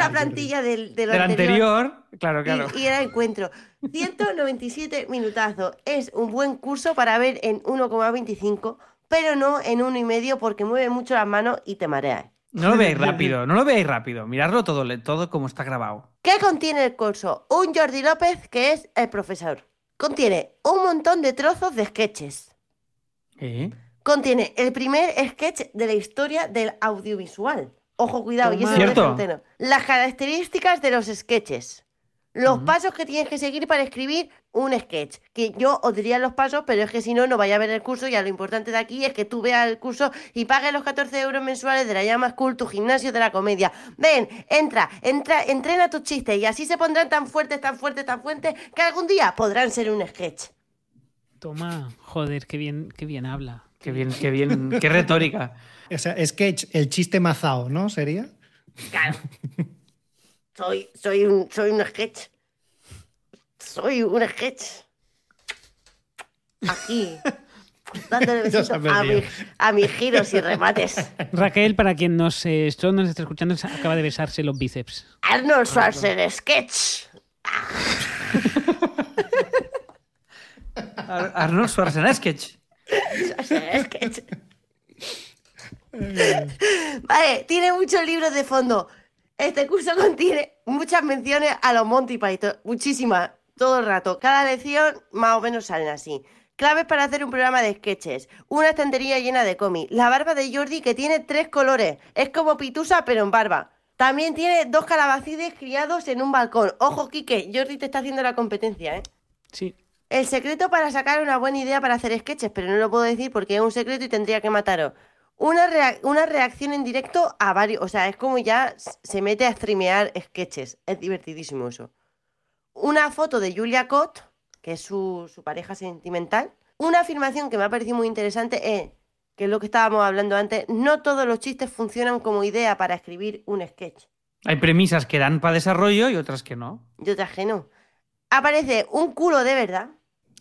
la plantilla. del, anterior. anterior, claro, claro. Y, y era encuentro. 197 minutazos. Es un buen curso para ver en 1,25, pero no en uno y medio porque mueve mucho las manos y te mareas. No lo veáis rápido, no lo veáis rápido. Miradlo todo, todo como está grabado. ¿Qué contiene el curso? Un Jordi López que es el profesor. Contiene un montón de trozos de sketches. ¿Eh? Contiene el primer sketch de la historia del audiovisual. Ojo, cuidado, y eso es Cierto. Las características de los sketches. Los pasos que tienes que seguir para escribir un sketch. Que yo os diría los pasos, pero es que si no, no vaya a ver el curso. Y lo importante de aquí es que tú veas el curso y pagues los 14 euros mensuales de la llama School, tu gimnasio de la comedia. Ven, entra, entra, entrena tus chistes y así se pondrán tan fuertes, tan fuertes, tan fuertes que algún día podrán ser un sketch. Toma, joder, qué bien, qué bien habla. Qué bien, qué bien, qué retórica. O sea, sketch, el chiste mazao, ¿no? ¿Sería? Claro. Soy, soy, un, soy un sketch. Soy un sketch. Aquí. Dándole besitos a, mi- a mis giros y remates. Raquel, para quien nos, eh, nos está escuchando, acaba de besarse los bíceps. Arnold Schwarzenegger sketch. Ar- Arnold Schwarzenegger. Schwarzenegger sketch. Vale, tiene muchos libros de fondo. Este curso contiene muchas menciones a los Monty Python, muchísimas, todo el rato. Cada lección más o menos salen así. Claves para hacer un programa de sketches. Una estantería llena de cómics. La barba de Jordi que tiene tres colores. Es como Pitusa pero en barba. También tiene dos calabacides criados en un balcón. Ojo, Quique, Jordi te está haciendo la competencia, ¿eh? Sí. El secreto para sacar una buena idea para hacer sketches, pero no lo puedo decir porque es un secreto y tendría que mataros. Una, rea- una reacción en directo a varios. O sea, es como ya se mete a streamear sketches. Es divertidísimo eso. Una foto de Julia Cott, que es su, su pareja sentimental. Una afirmación que me ha parecido muy interesante es que es lo que estábamos hablando antes. No todos los chistes funcionan como idea para escribir un sketch. Hay premisas que dan para desarrollo y otras que no. Y otras que no. Aparece un culo de verdad.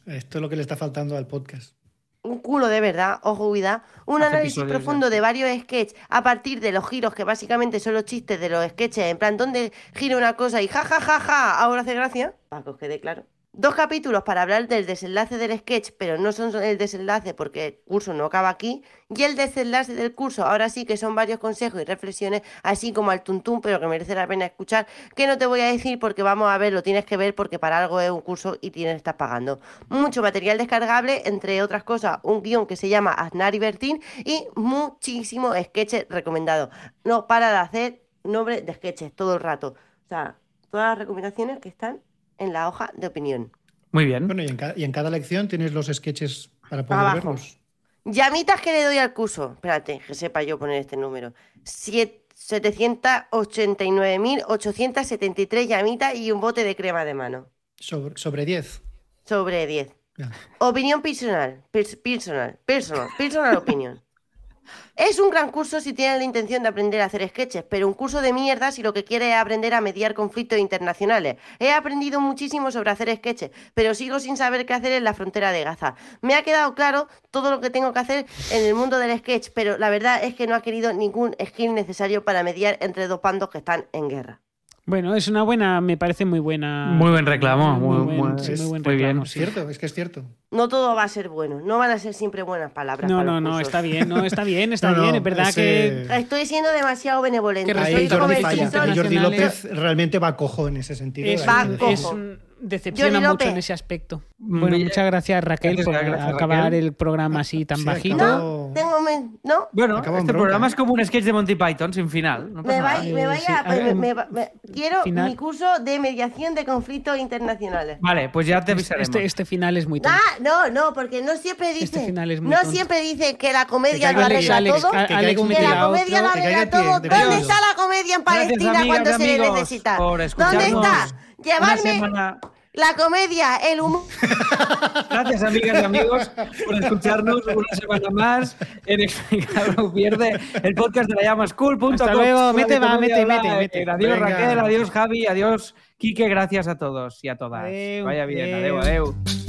Esto es lo que le está faltando al podcast. Un culo de verdad, ojo, cuidado, un Hace análisis profundo ya. de varios sketches a partir de los giros que básicamente son los chistes de los sketches, en plan, donde gira una cosa y ja, ja, ja, ja, ahora hace gracia, para que os quede claro. Dos capítulos para hablar del desenlace del sketch, pero no son el desenlace porque el curso no acaba aquí. Y el desenlace del curso, ahora sí que son varios consejos y reflexiones, así como al tuntún, pero que merece la pena escuchar, que no te voy a decir porque vamos a ver, lo tienes que ver porque para algo es un curso y tienes que estar pagando. Mucho material descargable, entre otras cosas, un guion que se llama Aznar y Bertín y muchísimos sketches recomendados. No para de hacer nombre de sketches todo el rato. O sea, todas las recomendaciones que están en la hoja de opinión. Muy bien. Bueno, y en, ca- y en cada lección tienes los sketches para poder Abajo. verlos. Llamitas que le doy al curso. Espérate, que sepa yo poner este número. Siete- 789.873 llamitas y un bote de crema de mano. Sobre, sobre 10. Sobre 10. Ya. Opinión personal. pers- Personal. Personal. Personal opinion. Es un gran curso si tienes la intención de aprender a hacer sketches, pero un curso de mierda si lo que quieres es aprender a mediar conflictos internacionales. He aprendido muchísimo sobre hacer sketches, pero sigo sin saber qué hacer en la frontera de Gaza. Me ha quedado claro todo lo que tengo que hacer en el mundo del sketch, pero la verdad es que no ha querido ningún skill necesario para mediar entre dos bandos que están en guerra. Bueno, es una buena, me parece muy buena. Muy buen reclamo, muy- buen, muy- sí, muy buen muy bien. reclamo, Es sí. cierto, es que es cierto. No todo va a ser bueno, no van a ser siempre buenas palabras. No, para no, no, está bien, no, está bien, está No, no, bien. Es verdad ese- que. Estoy siendo demasiado benevolente. Que Ahí Jordi los como el falla. Jordi López realmente va cojo en ese sentido. Es, Ahí Va cojo. es un- decepciona Jordi mucho López. en ese aspecto. Bueno, bien. muchas gracias Raquel Gracias, por gracias, acabar Raquel. el programa así tan Sí, bajito. acabó- Tengo ¿No? Bueno, este programa es como un sketch de Monty Python sin final. No Me vais, me vais sí, a- a ver, me- me- me- quiero final. mi curso de mediación de conflictos internacionales. Vale, pues ya te avisaremos. Este, este final es muy tonto. Ah, no, no, porque no siempre Este dicen, final es muy no tonto. siempre dicen que la comedia Que lo arregla Alex, todo. a- Que Alex, Que mete la comedia lo que arregla caiga pie, todo. de ¿Dónde está la comedia en Gracias, Palestina cuando se le necesita? ¿Dónde está? Llevarme. La comedia, el humor. Gracias, amigas y amigos, por escucharnos una semana más en Explicado Pierde, el podcast de la llamaschool.com. Hasta luego, mete, va, mete, mete, online. mete. Adiós, Venga. Raquel, adiós, Javi, adiós, Quique, gracias a todos y a todas. Adeu, Vaya bien, adeu. adeu, adeu.